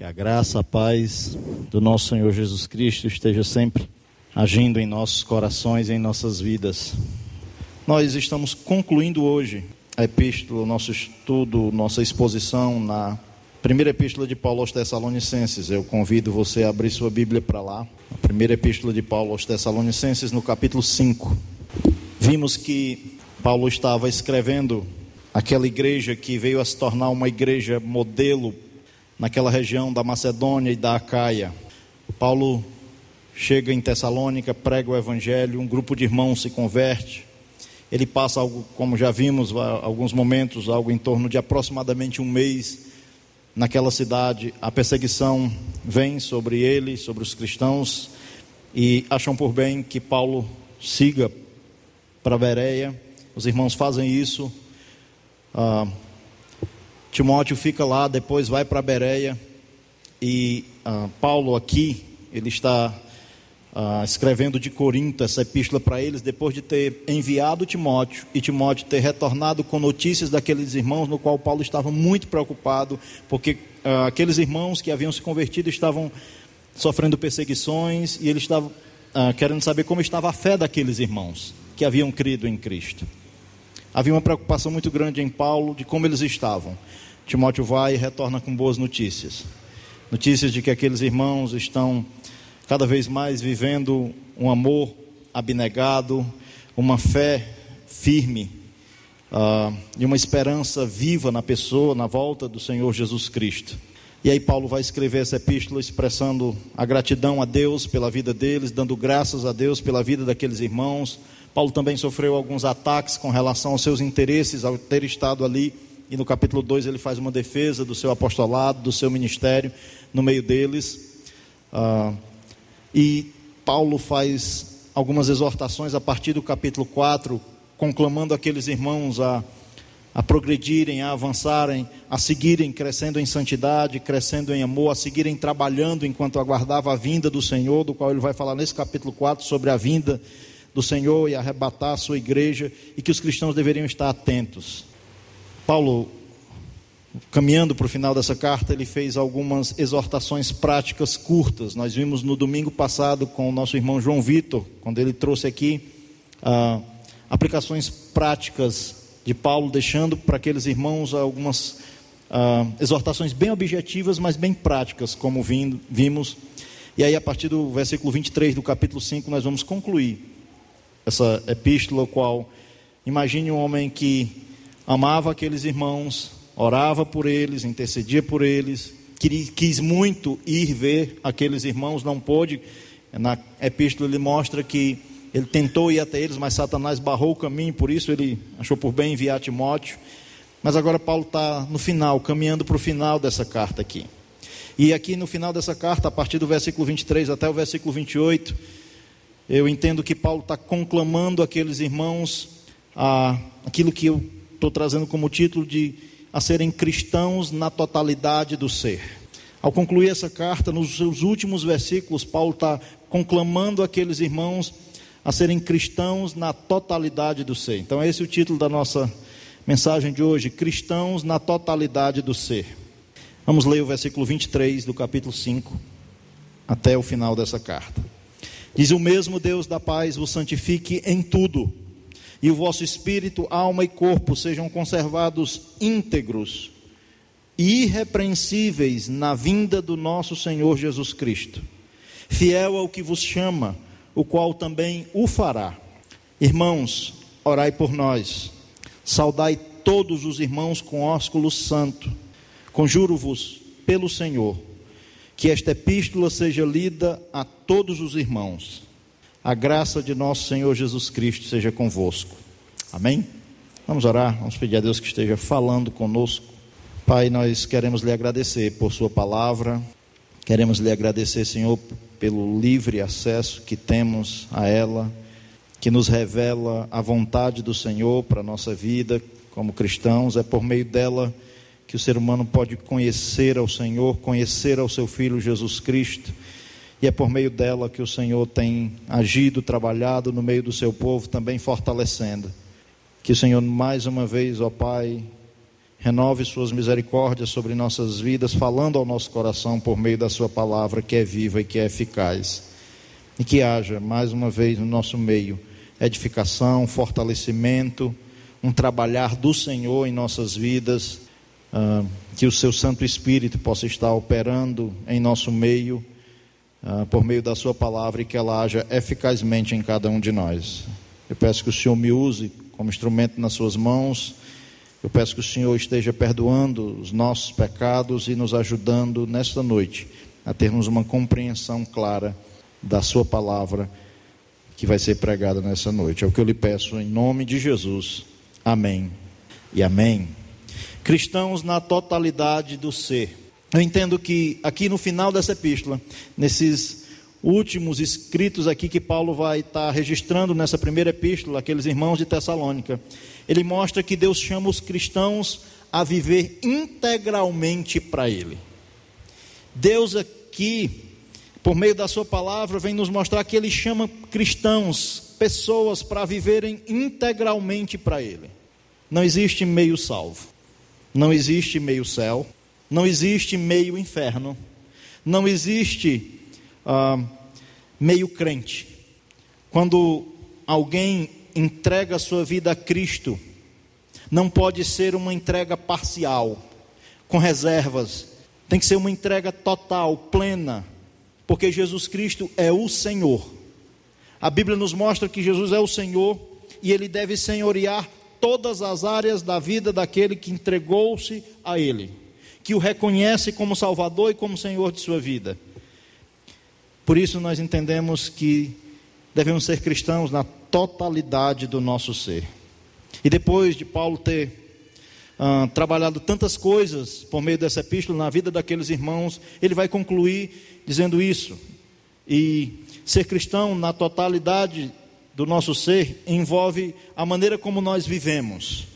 Que a graça, a paz do nosso Senhor Jesus Cristo esteja sempre agindo em nossos corações e em nossas vidas. Nós estamos concluindo hoje a epístola, nosso estudo, nossa exposição na primeira epístola de Paulo aos Tessalonicenses. Eu convido você a abrir sua Bíblia para lá. A primeira epístola de Paulo aos Tessalonicenses, no capítulo 5. Vimos que Paulo estava escrevendo aquela igreja que veio a se tornar uma igreja modelo naquela região da Macedônia e da Acaia. Paulo chega em Tessalônica, prega o evangelho, um grupo de irmãos se converte. Ele passa algo, como já vimos, alguns momentos, algo em torno de aproximadamente um mês naquela cidade. A perseguição vem sobre ele, sobre os cristãos, e acham por bem que Paulo siga para Bereia. Os irmãos fazem isso. Ah, Timóteo fica lá, depois vai para Bereia e ah, Paulo aqui, ele está ah, escrevendo de Corinto essa epístola para eles, depois de ter enviado Timóteo e Timóteo ter retornado com notícias daqueles irmãos, no qual Paulo estava muito preocupado, porque ah, aqueles irmãos que haviam se convertido estavam sofrendo perseguições e ele estava querendo saber como estava a fé daqueles irmãos que haviam crido em Cristo. Havia uma preocupação muito grande em Paulo de como eles estavam. Timóteo vai e retorna com boas notícias. Notícias de que aqueles irmãos estão cada vez mais vivendo um amor abnegado, uma fé firme uh, e uma esperança viva na pessoa, na volta do Senhor Jesus Cristo. E aí Paulo vai escrever essa epístola expressando a gratidão a Deus pela vida deles, dando graças a Deus pela vida daqueles irmãos, Paulo também sofreu alguns ataques com relação aos seus interesses ao ter estado ali, e no capítulo 2 ele faz uma defesa do seu apostolado, do seu ministério no meio deles. Ah, e Paulo faz algumas exortações a partir do capítulo 4, conclamando aqueles irmãos a, a progredirem, a avançarem, a seguirem crescendo em santidade, crescendo em amor, a seguirem trabalhando enquanto aguardava a vinda do Senhor, do qual ele vai falar nesse capítulo 4 sobre a vinda do Senhor e arrebatar a sua igreja e que os cristãos deveriam estar atentos. Paulo, caminhando para o final dessa carta, ele fez algumas exortações práticas curtas. Nós vimos no domingo passado com o nosso irmão João Vitor, quando ele trouxe aqui ah, aplicações práticas de Paulo, deixando para aqueles irmãos algumas ah, exortações bem objetivas, mas bem práticas, como vimos. E aí, a partir do versículo 23 do capítulo 5, nós vamos concluir essa epístola, qual imagine um homem que amava aqueles irmãos, orava por eles, intercedia por eles, quis muito ir ver aqueles irmãos, não pôde. Na epístola ele mostra que ele tentou ir até eles, mas Satanás barrou o caminho, por isso ele achou por bem enviar Timóteo. Mas agora Paulo está no final, caminhando para o final dessa carta aqui. E aqui no final dessa carta, a partir do versículo 23 até o versículo 28, eu entendo que Paulo está conclamando aqueles irmãos a aquilo que eu estou trazendo como título de a serem cristãos na totalidade do ser. Ao concluir essa carta, nos seus últimos versículos, Paulo está conclamando aqueles irmãos a serem cristãos na totalidade do ser. Então, esse é o título da nossa mensagem de hoje: Cristãos na totalidade do ser. Vamos ler o versículo 23 do capítulo 5 até o final dessa carta. Diz o mesmo Deus da paz vos santifique em tudo, e o vosso espírito, alma e corpo sejam conservados íntegros e irrepreensíveis na vinda do nosso Senhor Jesus Cristo. Fiel ao que vos chama, o qual também o fará. Irmãos, orai por nós. Saudai todos os irmãos com ósculo santo. Conjuro-vos pelo Senhor que esta epístola seja lida a todos os irmãos. A graça de nosso Senhor Jesus Cristo seja convosco. Amém? Vamos orar, vamos pedir a Deus que esteja falando conosco. Pai, nós queremos lhe agradecer por Sua palavra, queremos lhe agradecer, Senhor, pelo livre acesso que temos a ela, que nos revela a vontade do Senhor para a nossa vida como cristãos, é por meio dela que o ser humano pode conhecer ao Senhor, conhecer ao seu Filho Jesus Cristo, e é por meio dela que o Senhor tem agido, trabalhado no meio do seu povo, também fortalecendo. Que o Senhor, mais uma vez, ó Pai, renove suas misericórdias sobre nossas vidas, falando ao nosso coração por meio da sua palavra que é viva e que é eficaz. E que haja mais uma vez no nosso meio edificação, fortalecimento, um trabalhar do Senhor em nossas vidas, uh, que o seu Santo Espírito possa estar operando em nosso meio, uh, por meio da Sua palavra, e que ela haja eficazmente em cada um de nós. Eu peço que o Senhor me use como instrumento nas Suas mãos. Eu peço que o Senhor esteja perdoando os nossos pecados e nos ajudando nesta noite a termos uma compreensão clara da Sua palavra que vai ser pregada nessa noite. É o que eu lhe peço em nome de Jesus. Amém e amém. Cristãos na totalidade do ser. Eu entendo que aqui no final dessa epístola, nesses últimos escritos aqui que Paulo vai estar registrando nessa primeira epístola, aqueles irmãos de Tessalônica, ele mostra que Deus chama os cristãos a viver integralmente para Ele. Deus aqui por meio da Sua palavra, vem nos mostrar que Ele chama cristãos, pessoas, para viverem integralmente para Ele. Não existe meio salvo, não existe meio céu, não existe meio inferno, não existe ah, meio crente. Quando alguém entrega a sua vida a Cristo, não pode ser uma entrega parcial, com reservas, tem que ser uma entrega total, plena porque Jesus Cristo é o Senhor. A Bíblia nos mostra que Jesus é o Senhor e ele deve senhorear todas as áreas da vida daquele que entregou-se a ele, que o reconhece como Salvador e como Senhor de sua vida. Por isso nós entendemos que devemos ser cristãos na totalidade do nosso ser. E depois de Paulo ter uh, trabalhado tantas coisas por meio dessa epístola na vida daqueles irmãos, ele vai concluir dizendo isso. E ser cristão na totalidade do nosso ser envolve a maneira como nós vivemos.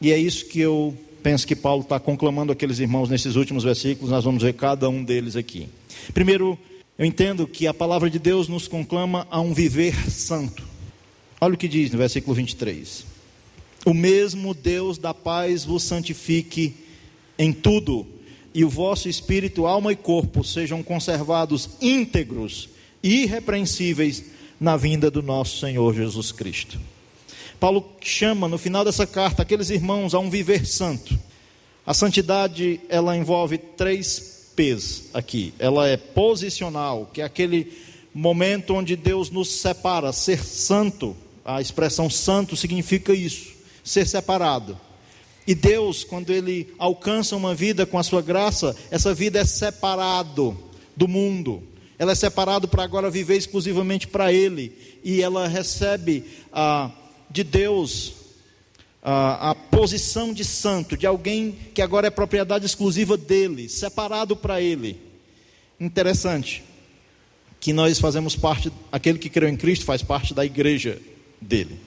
E é isso que eu penso que Paulo está conclamando aqueles irmãos nesses últimos versículos, nós vamos ver cada um deles aqui. Primeiro, eu entendo que a palavra de Deus nos conclama a um viver santo. Olha o que diz no versículo 23. O mesmo Deus da paz vos santifique em tudo e o vosso espírito, alma e corpo sejam conservados íntegros e irrepreensíveis na vinda do nosso Senhor Jesus Cristo. Paulo chama no final dessa carta aqueles irmãos a um viver santo. A santidade, ela envolve três P's aqui. Ela é posicional, que é aquele momento onde Deus nos separa, ser santo. A expressão santo significa isso, ser separado. E Deus, quando Ele alcança uma vida com a sua graça, essa vida é separado do mundo. Ela é separado para agora viver exclusivamente para Ele. E ela recebe ah, de Deus ah, a posição de santo, de alguém que agora é propriedade exclusiva dele, separado para Ele. Interessante que nós fazemos parte, aquele que creu em Cristo faz parte da igreja dele.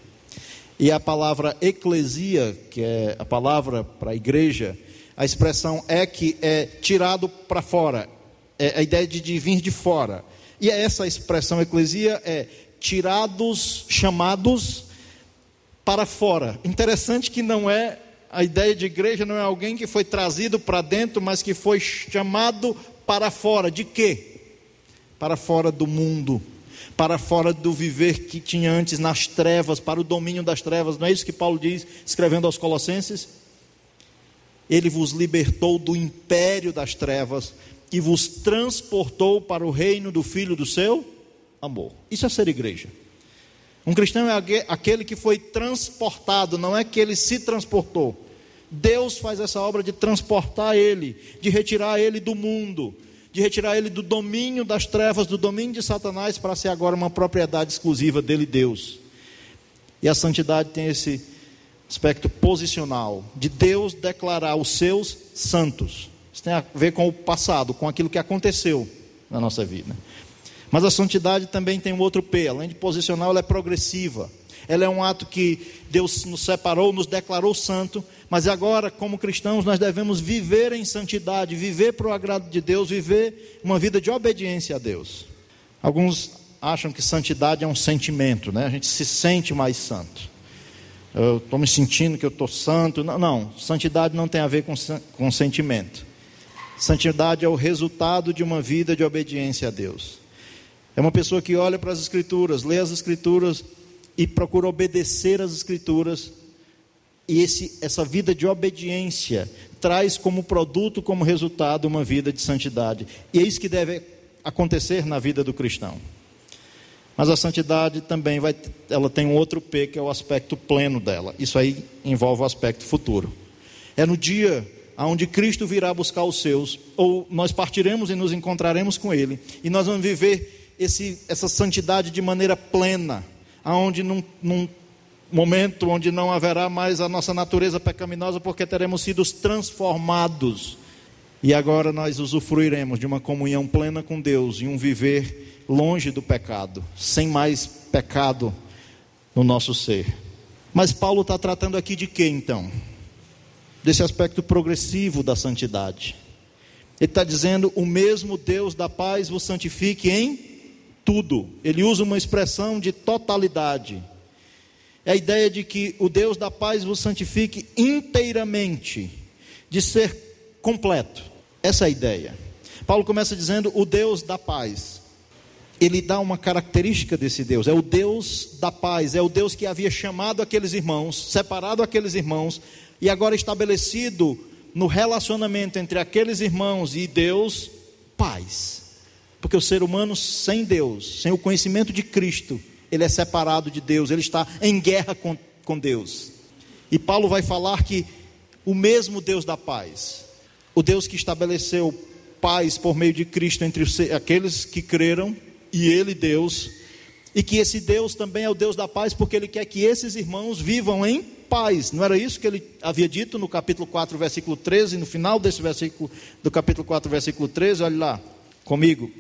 E a palavra eclesia, que é a palavra para a igreja, a expressão é que é tirado para fora, é a ideia de, de vir de fora. E essa expressão eclesia é tirados, chamados para fora. Interessante que não é a ideia de igreja não é alguém que foi trazido para dentro, mas que foi chamado para fora. De quê? Para fora do mundo para fora do viver que tinha antes nas trevas, para o domínio das trevas. Não é isso que Paulo diz, escrevendo aos Colossenses? Ele vos libertou do império das trevas e vos transportou para o reino do Filho do seu amor. Isso é ser igreja. Um cristão é aquele que foi transportado, não é que ele se transportou. Deus faz essa obra de transportar ele, de retirar ele do mundo, de retirar ele do domínio das trevas, do domínio de Satanás, para ser agora uma propriedade exclusiva dele, Deus. E a santidade tem esse aspecto posicional, de Deus declarar os seus santos. Isso tem a ver com o passado, com aquilo que aconteceu na nossa vida. Mas a santidade também tem um outro P, além de posicional, ela é progressiva. Ela é um ato que Deus nos separou, nos declarou santo, mas agora, como cristãos, nós devemos viver em santidade, viver para o agrado de Deus, viver uma vida de obediência a Deus. Alguns acham que santidade é um sentimento, né? A gente se sente mais santo. eu estou me sentindo que eu estou santo. Não, não, santidade não tem a ver com, com sentimento. Santidade é o resultado de uma vida de obediência a Deus. É uma pessoa que olha para as Escrituras, lê as Escrituras e procura obedecer às Escrituras. E esse, essa vida de obediência traz como produto, como resultado, uma vida de santidade. E é isso que deve acontecer na vida do cristão. Mas a santidade também vai, ela tem um outro P, que é o aspecto pleno dela. Isso aí envolve o aspecto futuro. É no dia onde Cristo virá buscar os seus, ou nós partiremos e nos encontraremos com Ele, e nós vamos viver esse, essa santidade de maneira plena, aonde num, num momento onde não haverá mais a nossa natureza pecaminosa, porque teremos sido transformados. E agora nós usufruiremos de uma comunhão plena com Deus e um viver longe do pecado, sem mais pecado no nosso ser. Mas Paulo está tratando aqui de quê então? Desse aspecto progressivo da santidade. Ele está dizendo: o mesmo Deus da paz vos santifique em tudo. Ele usa uma expressão de totalidade. É a ideia de que o Deus da paz vos santifique inteiramente, de ser completo. Essa é a ideia. Paulo começa dizendo: o Deus da paz ele dá uma característica desse Deus, é o Deus da paz, é o Deus que havia chamado aqueles irmãos, separado aqueles irmãos, e agora estabelecido no relacionamento entre aqueles irmãos e Deus, paz. Porque o ser humano sem Deus, sem o conhecimento de Cristo, ele é separado de Deus, ele está em guerra com, com Deus. E Paulo vai falar que o mesmo Deus da paz, o Deus que estabeleceu paz por meio de Cristo entre os, aqueles que creram e Ele, Deus, e que esse Deus também é o Deus da paz, porque Ele quer que esses irmãos vivam em paz. Não era isso que ele havia dito no capítulo 4, versículo 13, no final desse versículo, do capítulo 4, versículo 13, olha lá comigo.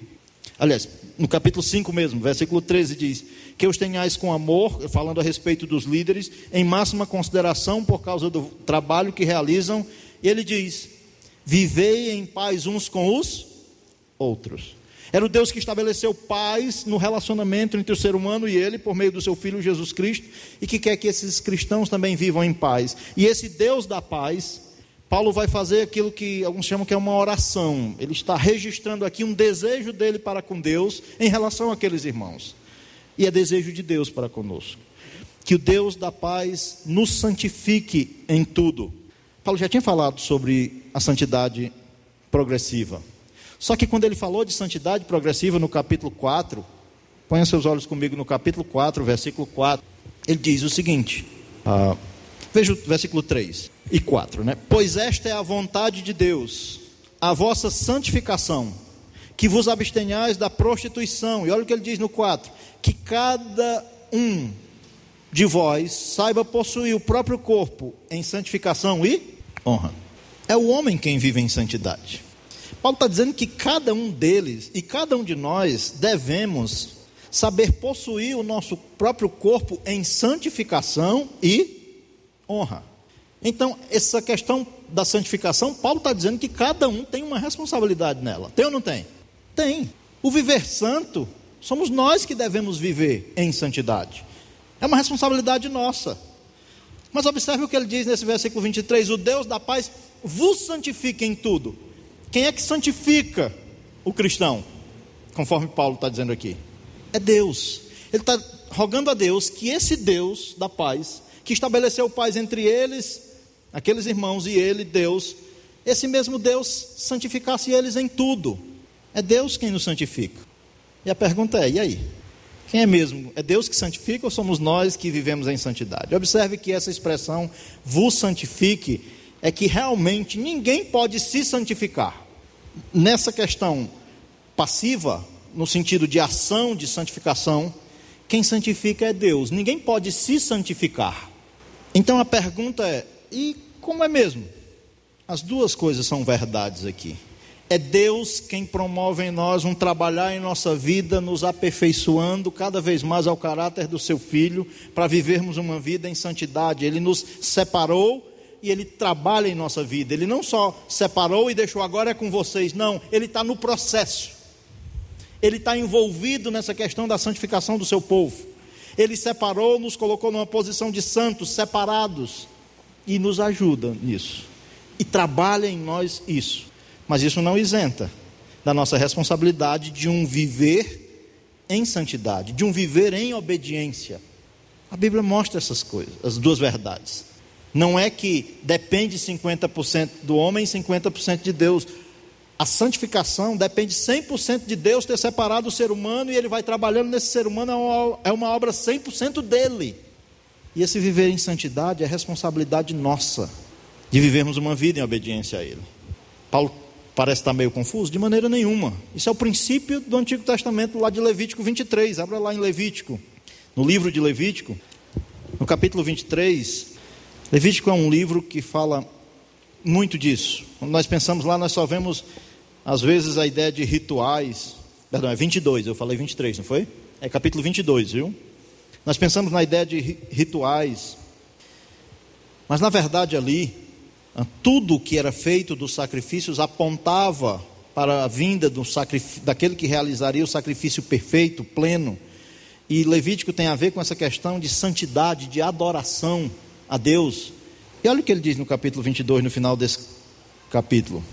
Aliás, no capítulo 5 mesmo, versículo 13 diz: Que os tenhais com amor, falando a respeito dos líderes, em máxima consideração por causa do trabalho que realizam. E ele diz: Vivei em paz uns com os outros. Era o Deus que estabeleceu paz no relacionamento entre o ser humano e ele, por meio do seu Filho Jesus Cristo, e que quer que esses cristãos também vivam em paz. E esse Deus da paz, Paulo vai fazer aquilo que alguns chamam que é uma oração. Ele está registrando aqui um desejo dele para com Deus em relação àqueles irmãos. E é desejo de Deus para conosco. Que o Deus da paz nos santifique em tudo. Paulo já tinha falado sobre a santidade progressiva. Só que quando ele falou de santidade progressiva no capítulo 4, ponha seus olhos comigo no capítulo 4, versículo 4, ele diz o seguinte: ah, veja o versículo 3 e 4, né? Pois esta é a vontade de Deus, a vossa santificação, que vos abstenhais da prostituição. E olha o que ele diz no 4: que cada um de vós saiba possuir o próprio corpo em santificação e honra. É o homem quem vive em santidade. Paulo está dizendo que cada um deles e cada um de nós devemos saber possuir o nosso próprio corpo em santificação e honra. Então, essa questão da santificação, Paulo está dizendo que cada um tem uma responsabilidade nela. Tem ou não tem? Tem. O viver santo, somos nós que devemos viver em santidade. É uma responsabilidade nossa. Mas observe o que ele diz nesse versículo 23: O Deus da paz vos santifique em tudo quem é que santifica o cristão? Conforme Paulo está dizendo aqui. É Deus. Ele está rogando a Deus que esse Deus da paz, que estabeleceu paz entre eles, aqueles irmãos e ele, Deus, esse mesmo Deus santificasse eles em tudo. É Deus quem nos santifica. E a pergunta é: e aí? Quem é mesmo? É Deus que santifica ou somos nós que vivemos em santidade? Observe que essa expressão, vos santifique, é que realmente ninguém pode se santificar nessa questão passiva, no sentido de ação de santificação, quem santifica é Deus. Ninguém pode se santificar. Então a pergunta é: e como é mesmo? As duas coisas são verdades aqui. É Deus quem promove em nós um trabalhar em nossa vida, nos aperfeiçoando cada vez mais ao caráter do seu Filho, para vivermos uma vida em santidade. Ele nos separou e Ele trabalha em nossa vida. Ele não só separou e deixou agora é com vocês, não, Ele está no processo. Ele está envolvido nessa questão da santificação do seu povo. Ele separou, nos colocou numa posição de santos, separados, e nos ajuda nisso. E trabalha em nós isso. Mas isso não isenta da nossa responsabilidade de um viver em santidade, de um viver em obediência. A Bíblia mostra essas coisas, as duas verdades. Não é que depende 50% do homem e 50% de Deus. A santificação depende 100% de Deus ter separado o ser humano e ele vai trabalhando nesse ser humano, é uma é obra 100% dele. E esse viver em santidade é responsabilidade nossa, de vivermos uma vida em obediência a Ele. Paulo parece estar meio confuso? De maneira nenhuma. Isso é o princípio do Antigo Testamento, lá de Levítico 23. Abra lá em Levítico, no livro de Levítico, no capítulo 23. Levítico é um livro que fala muito disso. Quando nós pensamos lá, nós só vemos, às vezes, a ideia de rituais. Perdão, é 22, eu falei 23, não foi? É capítulo 22, viu? Nós pensamos na ideia de rituais. Mas, na verdade, ali, tudo que era feito dos sacrifícios apontava para a vinda do daquele que realizaria o sacrifício perfeito, pleno. E Levítico tem a ver com essa questão de santidade, de adoração a Deus. E olha o que ele diz no capítulo 22, no final desse capítulo.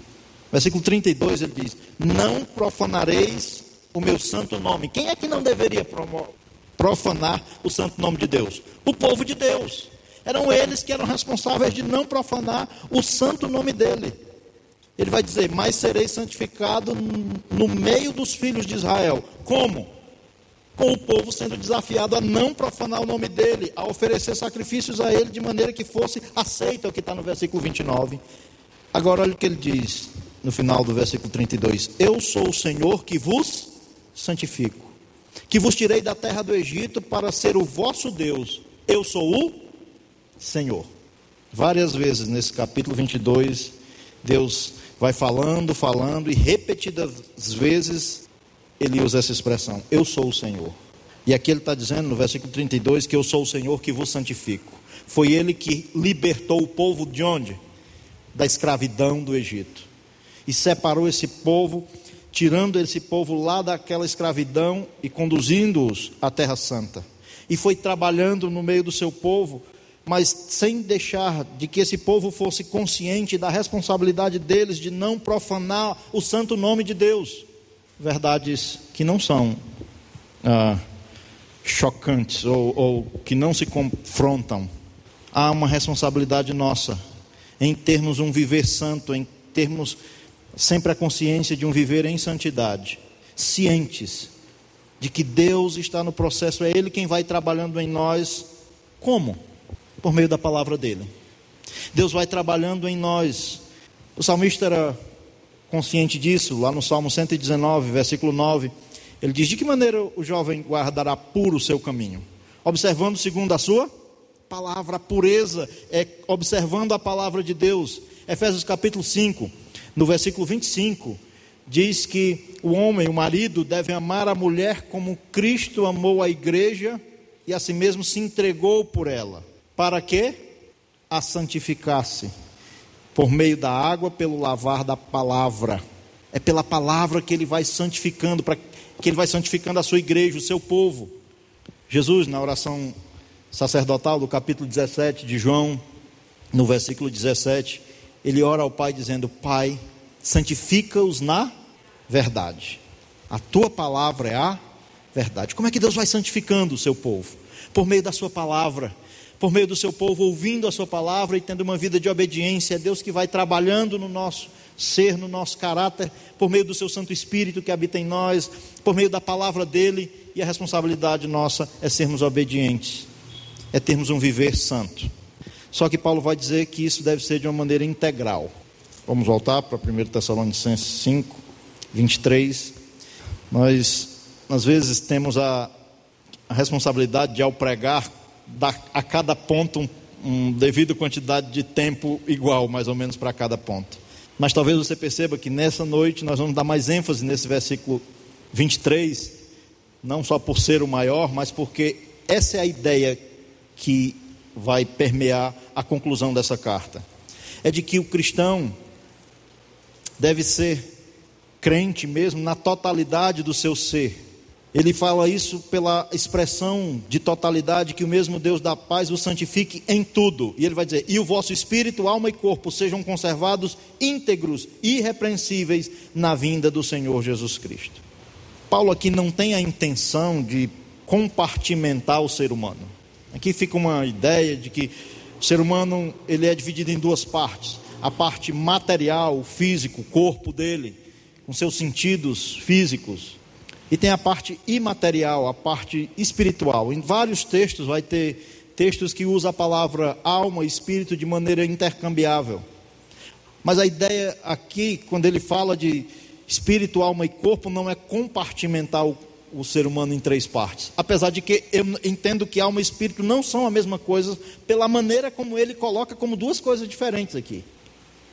Versículo 32 ele diz: Não profanareis o meu santo nome. Quem é que não deveria profanar o santo nome de Deus? O povo de Deus. Eram eles que eram responsáveis de não profanar o santo nome dele. Ele vai dizer: Mas serei santificado no meio dos filhos de Israel. Como? Com o povo sendo desafiado a não profanar o nome dele, a oferecer sacrifícios a ele de maneira que fosse aceita, o que está no versículo 29. Agora, olha o que ele diz no final do versículo 32: Eu sou o Senhor que vos santifico, que vos tirei da terra do Egito para ser o vosso Deus. Eu sou o Senhor. Várias vezes nesse capítulo 22, Deus vai falando, falando e repetidas vezes ele usa essa expressão: Eu sou o Senhor. E aqui ele está dizendo no versículo 32 que eu sou o Senhor que vos santifico. Foi ele que libertou o povo de onde? Da escravidão do Egito. E separou esse povo, tirando esse povo lá daquela escravidão e conduzindo-os à Terra Santa. E foi trabalhando no meio do seu povo mas sem deixar de que esse povo fosse consciente da responsabilidade deles de não profanar o santo nome de Deus. Verdades que não são ah, chocantes ou, ou que não se confrontam. Há uma responsabilidade nossa em termos um viver santo, em termos sempre a consciência de um viver em santidade, cientes de que Deus está no processo, é Ele quem vai trabalhando em nós. Como? por meio da palavra dele. Deus vai trabalhando em nós. O salmista era consciente disso, lá no Salmo 119, versículo 9. Ele diz: De que maneira o jovem guardará puro o seu caminho? Observando segundo a sua palavra, a pureza é observando a palavra de Deus. Efésios capítulo 5, no versículo 25, diz que o homem, o marido, deve amar a mulher como Cristo amou a igreja e a si mesmo se entregou por ela para que a santificasse por meio da água, pelo lavar da palavra. É pela palavra que ele vai santificando, para que ele vai santificando a sua igreja, o seu povo. Jesus, na oração sacerdotal do capítulo 17 de João, no versículo 17, ele ora ao Pai dizendo: Pai, santifica-os na verdade. A tua palavra é a verdade. Como é que Deus vai santificando o seu povo? Por meio da sua palavra por meio do seu povo, ouvindo a sua palavra e tendo uma vida de obediência. É Deus que vai trabalhando no nosso ser, no nosso caráter, por meio do seu Santo Espírito que habita em nós, por meio da palavra dele, e a responsabilidade nossa é sermos obedientes, é termos um viver santo. Só que Paulo vai dizer que isso deve ser de uma maneira integral. Vamos voltar para 1 Tessalonicenses 5, 23. Nós, às vezes, temos a, a responsabilidade de, ao pregar, dar a cada ponto um, um devido quantidade de tempo igual, mais ou menos, para cada ponto. Mas talvez você perceba que nessa noite nós vamos dar mais ênfase nesse versículo 23, não só por ser o maior, mas porque essa é a ideia que vai permear a conclusão dessa carta. É de que o cristão deve ser crente mesmo na totalidade do seu ser, Ele fala isso pela expressão de totalidade que o mesmo Deus da paz o santifique em tudo. E ele vai dizer: "E o vosso espírito, alma e corpo sejam conservados íntegros irrepreensíveis na vinda do Senhor Jesus Cristo." Paulo aqui não tem a intenção de compartimentar o ser humano. Aqui fica uma ideia de que o ser humano ele é dividido em duas partes: a parte material, físico, corpo dele, com seus sentidos físicos, e tem a parte imaterial, a parte espiritual. Em vários textos vai ter textos que usam a palavra alma e espírito de maneira intercambiável. Mas a ideia aqui, quando ele fala de espírito, alma e corpo, não é compartimentar o ser humano em três partes. Apesar de que eu entendo que alma e espírito não são a mesma coisa, pela maneira como ele coloca como duas coisas diferentes aqui.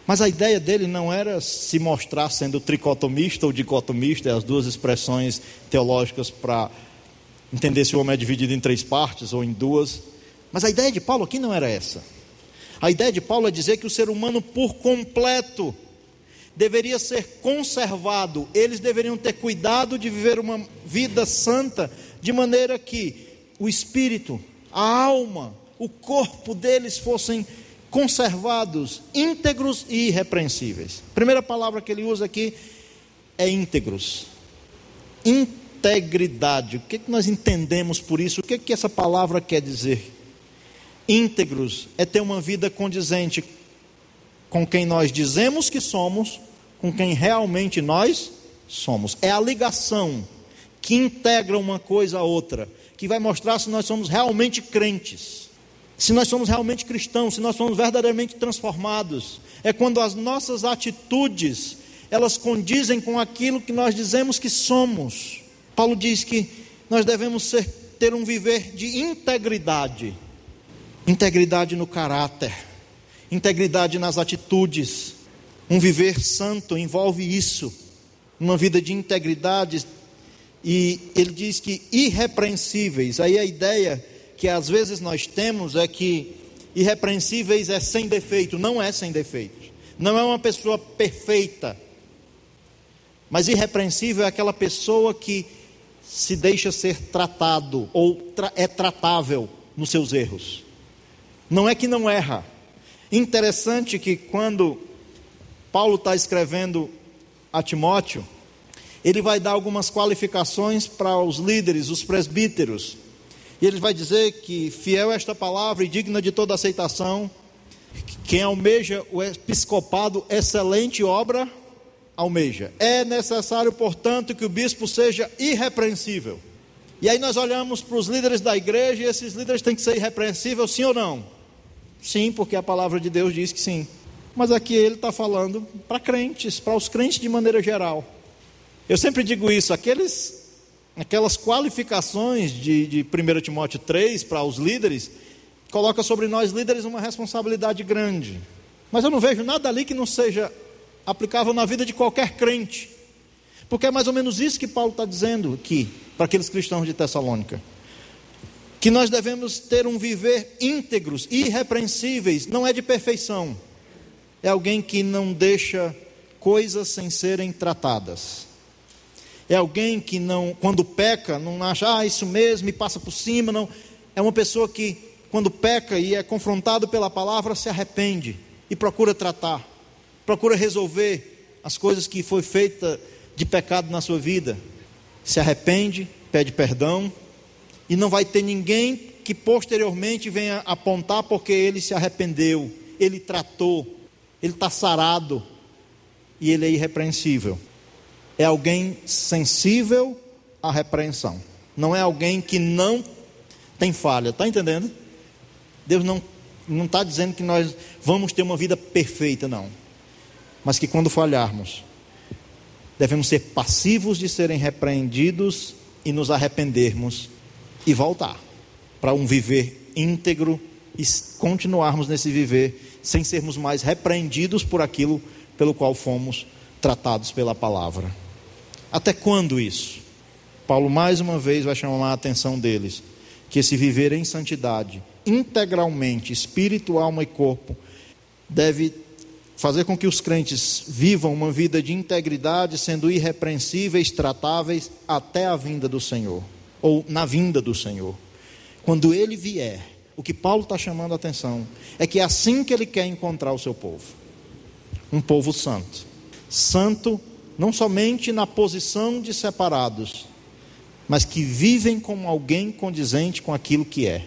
Mas a ideia dele não era se mostrar sendo tricotomista ou dicotomista, as duas expressões teológicas para entender se o homem é dividido em três partes ou em duas. Mas a ideia de Paulo aqui não era essa. A ideia de Paulo é dizer que o ser humano por completo deveria ser conservado, eles deveriam ter cuidado de viver uma vida santa, de maneira que o espírito, a alma, o corpo deles fossem conservados, íntegros e irrepreensíveis. A primeira palavra que ele usa aqui é íntegros. Integridade. O que, é que nós entendemos por isso? O que, é que essa palavra quer dizer? Íntegros é ter uma vida condizente com quem nós dizemos que somos, com quem realmente nós somos. É a ligação que integra uma coisa a outra, que vai mostrar se nós somos realmente crentes se nós somos realmente cristãos, se nós somos verdadeiramente transformados, é quando as nossas atitudes elas condizem com aquilo que nós dizemos que somos. Paulo diz que nós devemos ser, ter um viver de integridade, integridade no caráter, integridade nas atitudes. Um viver santo envolve isso, uma vida de integridade. E ele diz que irrepreensíveis. Aí a ideia que às vezes nós temos é que irrepreensíveis é sem defeito, não é sem defeito. Não é uma pessoa perfeita. Mas irrepreensível é aquela pessoa que se deixa ser tratado ou tra é tratável nos seus erros. Não é que não erra. Interessante que quando Paulo está escrevendo a Timóteo, ele vai dar algumas qualificações para os líderes, os presbíteros. E ele vai dizer que fiel é esta palavra e digna de toda aceitação, quem almeja o episcopado, excelente obra almeja. É necessário, portanto, que o bispo seja irrepreensível. E aí nós olhamos para os líderes da igreja e esses líderes têm que ser irrepreensíveis, sim ou não? Sim, porque a palavra de Deus diz que sim. Mas aqui ele está falando para crentes, para os crentes de maneira geral. Eu sempre digo isso: aqueles aquelas qualificações de, de 1 Timóteo 3 para os líderes, coloca sobre nós líderes uma responsabilidade grande. Mas eu não vejo nada ali que não seja aplicável na vida de qualquer crente. Porque é mais ou menos isso que Paulo está dizendo aqui, para aqueles cristãos de Tessalônica. Que nós devemos ter um viver íntegros, irrepreensíveis, não é de perfeição. É alguém que não deixa coisas sem serem tratadas. É alguém que não, quando peca, não acha, ah, isso mesmo, e passa por cima, não. É uma pessoa que, quando peca e é confrontado pela palavra, se arrepende e procura tratar, procura resolver as coisas que foi feita de pecado na sua vida. Se arrepende, pede perdão, e não vai ter ninguém que posteriormente venha apontar porque ele se arrependeu, ele tratou, ele está sarado e ele é irrepreensível é alguém sensível à repreensão. Não é alguém que não tem falha. Está entendendo? Deus não não está dizendo que nós vamos ter uma vida perfeita, não. Mas que quando falharmos, devemos ser passivos de serem repreendidos e nos arrependermos e voltar para um viver íntegro e continuarmos nesse viver sem sermos mais repreendidos por aquilo pelo qual fomos tratados pela palavra. Até quando isso? Paulo mais uma vez vai chamar a atenção deles que esse viver em santidade, integralmente, espírito, alma e corpo, deve fazer com que os crentes vivam uma vida de integridade, sendo irrepreensíveis, tratáveis até a vinda do Senhor, ou na vinda do Senhor. Quando ele vier, o que Paulo está chamando a atenção é que é assim que ele quer encontrar o seu povo: um povo santo. Santo não somente na posição de separados, mas que vivem como alguém condizente com aquilo que é.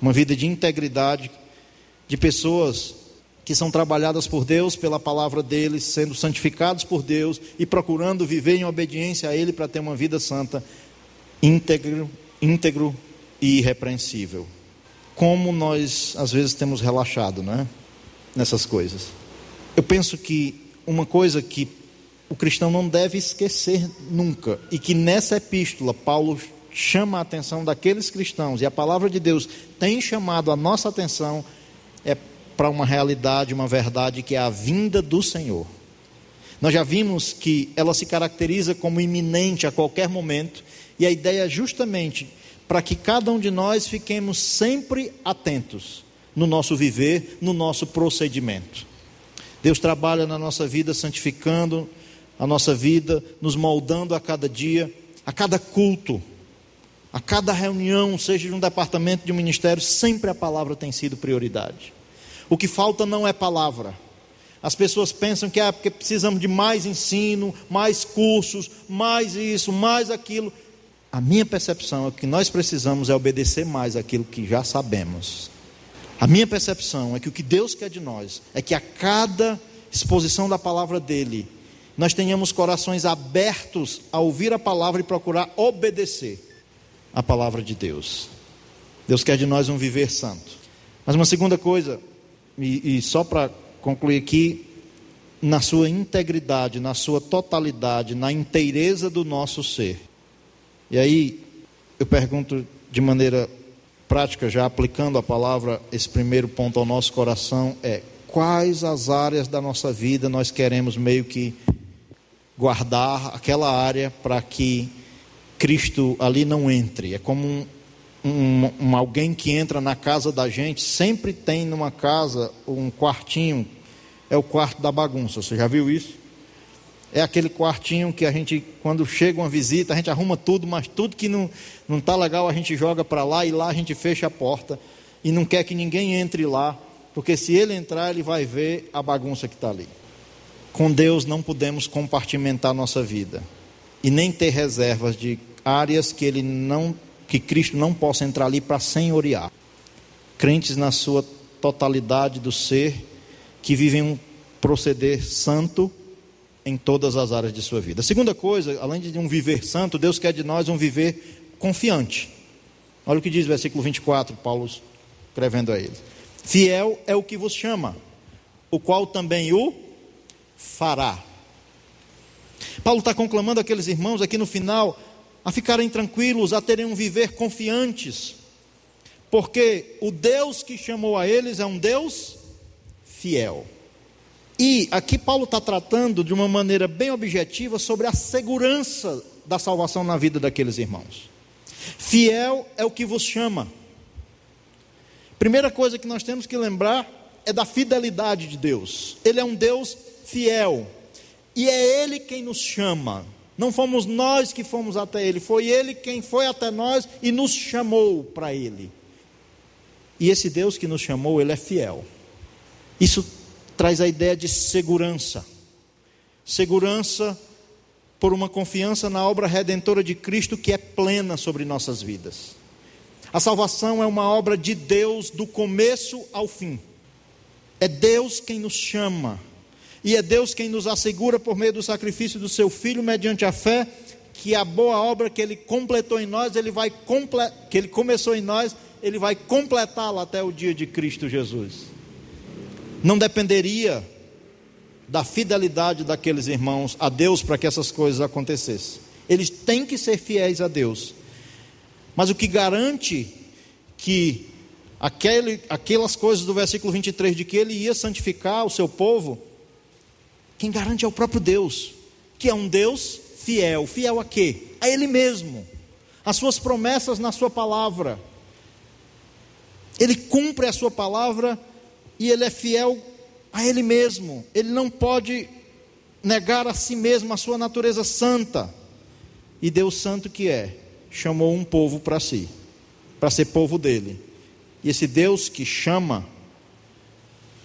Uma vida de integridade, de pessoas que são trabalhadas por Deus, pela palavra dele, sendo santificados por Deus e procurando viver em obediência a Ele para ter uma vida santa, íntegro, íntegro e irrepreensível. Como nós às vezes temos relaxado, né? Nessas coisas. Eu penso que uma coisa que o cristão não deve esquecer nunca, e que nessa epístola Paulo chama a atenção daqueles cristãos, e a palavra de Deus tem chamado a nossa atenção, é para uma realidade, uma verdade que é a vinda do Senhor. Nós já vimos que ela se caracteriza como iminente a qualquer momento, e a ideia é justamente para que cada um de nós fiquemos sempre atentos no nosso viver, no nosso procedimento. Deus trabalha na nossa vida santificando a nossa vida, nos moldando a cada dia, a cada culto, a cada reunião, seja de um departamento de um ministério, sempre a palavra tem sido prioridade. O que falta não é palavra. As pessoas pensam que é porque precisamos de mais ensino, mais cursos, mais isso, mais aquilo. A minha percepção é que nós precisamos é obedecer mais aquilo que já sabemos. A minha percepção é que o que Deus quer de nós é que a cada exposição da palavra dele, nós tenhamos corações abertos a ouvir a palavra e procurar obedecer a palavra de Deus. Deus quer de nós um viver santo. Mas uma segunda coisa, e, e só para concluir aqui, na sua integridade, na sua totalidade, na inteireza do nosso ser. E aí eu pergunto de maneira prática, já aplicando a palavra, esse primeiro ponto ao nosso coração é quais as áreas da nossa vida nós queremos meio que guardar aquela área para que Cristo ali não entre. É como um, um, um, alguém que entra na casa da gente, sempre tem numa casa um quartinho, é o quarto da bagunça. Você já viu isso? É aquele quartinho que a gente, quando chega uma visita, a gente arruma tudo, mas tudo que não não está legal a gente joga para lá e lá a gente fecha a porta e não quer que ninguém entre lá, porque se ele entrar, ele vai ver a bagunça que está ali. Com Deus não podemos compartimentar nossa vida e nem ter reservas de áreas que ele não que Cristo não possa entrar ali para senhorear. Crentes na sua totalidade do ser que vivem um proceder santo em todas as áreas de sua vida. A segunda coisa, além de um viver santo, Deus quer de nós um viver confiante. Olha o que diz o versículo 24, Paulo escrevendo a eles. Fiel é o que vos chama, o qual também o fará. Paulo está conclamando aqueles irmãos aqui no final a ficarem tranquilos, a terem um viver confiantes, porque o Deus que chamou a eles é um Deus fiel. E aqui Paulo está tratando de uma maneira bem objetiva sobre a segurança da salvação na vida daqueles irmãos. Fiel é o que vos chama. Primeira coisa que nós temos que lembrar é da fidelidade de Deus. Ele é um Deus fiel. E é Ele quem nos chama. Não fomos nós que fomos até Ele, foi Ele quem foi até nós e nos chamou para Ele. E esse Deus que nos chamou, Ele é fiel. Isso traz a ideia de segurança. Segurança por uma confiança na obra redentora de Cristo que é plena sobre nossas vidas. A salvação é uma obra de Deus do começo ao fim. É Deus quem nos chama e é Deus quem nos assegura, por meio do sacrifício do seu Filho, mediante a fé, que a boa obra que Ele completou em nós, Ele vai comple... que Ele começou em nós, Ele vai completá-la até o dia de Cristo Jesus. Não dependeria da fidelidade daqueles irmãos a Deus para que essas coisas acontecessem. Eles têm que ser fiéis a Deus. Mas o que garante que aquele, aquelas coisas do versículo 23 de que ele ia santificar o seu povo quem garante é o próprio Deus, que é um Deus fiel. Fiel a quê? A Ele mesmo. As suas promessas na Sua palavra. Ele cumpre a Sua palavra e Ele é fiel a Ele mesmo, ele não pode negar a si mesmo a sua natureza santa. E Deus santo que é, chamou um povo para si, para ser povo dele. E esse Deus que chama,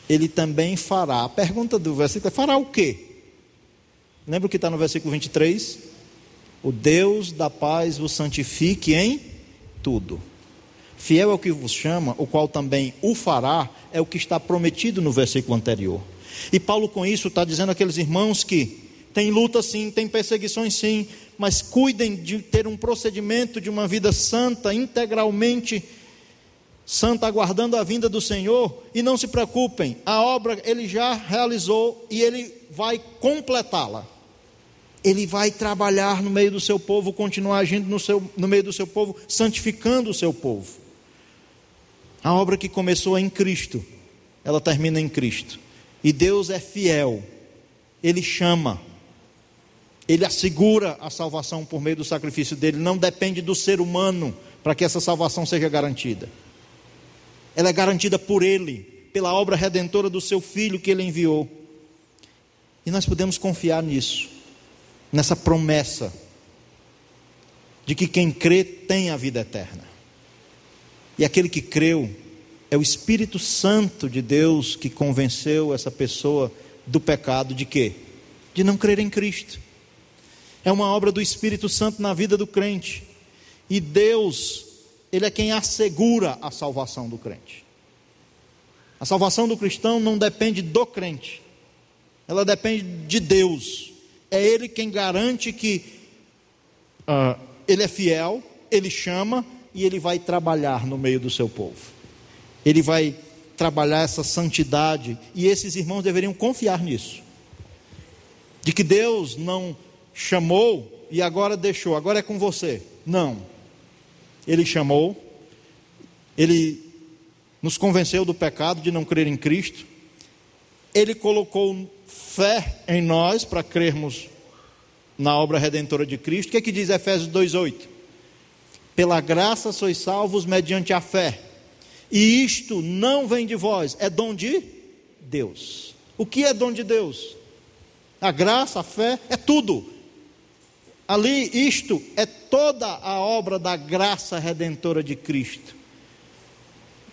ele também fará. A pergunta do versículo é: fará o quê? Lembra o que está no versículo 23? O Deus da paz vos santifique em tudo. Fiel é o que vos chama, o qual também o fará, é o que está prometido no versículo anterior. E Paulo, com isso, está dizendo àqueles irmãos que tem luta sim, tem perseguições sim, mas cuidem de ter um procedimento de uma vida santa, integralmente santa, aguardando a vinda do Senhor, e não se preocupem, a obra ele já realizou e ele vai completá-la. Ele vai trabalhar no meio do seu povo, continuar agindo no, seu, no meio do seu povo, santificando o seu povo. A obra que começou em Cristo, ela termina em Cristo. E Deus é fiel, Ele chama, Ele assegura a salvação por meio do sacrifício dele, não depende do ser humano para que essa salvação seja garantida. Ela é garantida por Ele, pela obra redentora do Seu Filho que Ele enviou. E nós podemos confiar nisso, nessa promessa de que quem crê tem a vida eterna. E aquele que creu é o Espírito Santo de Deus que convenceu essa pessoa do pecado de quê? De não crer em Cristo. É uma obra do Espírito Santo na vida do crente. E Deus, ele é quem assegura a salvação do crente. A salvação do cristão não depende do crente. Ela depende de Deus. É ele quem garante que uh, ele é fiel, ele chama e ele vai trabalhar no meio do seu povo. Ele vai trabalhar essa santidade e esses irmãos deveriam confiar nisso. De que Deus não chamou e agora deixou, agora é com você. Não. Ele chamou, ele nos convenceu do pecado de não crer em Cristo. Ele colocou fé em nós para crermos na obra redentora de Cristo. O que, é que diz Efésios 2,8? Pela graça sois salvos mediante a fé. E isto não vem de vós, é dom de Deus. O que é dom de Deus? A graça, a fé, é tudo. Ali, isto é toda a obra da graça redentora de Cristo,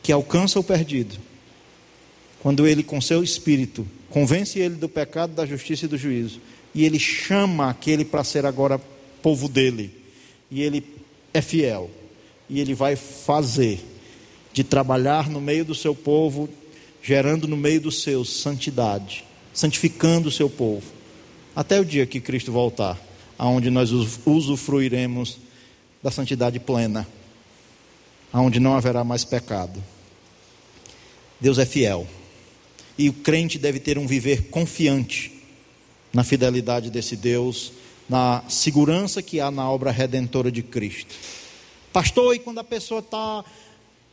que alcança o perdido, quando ele, com seu espírito, convence ele do pecado, da justiça e do juízo, e ele chama aquele para ser agora povo dele, e ele é fiel e ele vai fazer de trabalhar no meio do seu povo, gerando no meio dos seus santidade, santificando o seu povo, até o dia que Cristo voltar, aonde nós usufruiremos da santidade plena, aonde não haverá mais pecado. Deus é fiel. E o crente deve ter um viver confiante na fidelidade desse Deus na segurança que há na obra redentora de Cristo. Pastor, e quando a pessoa tá,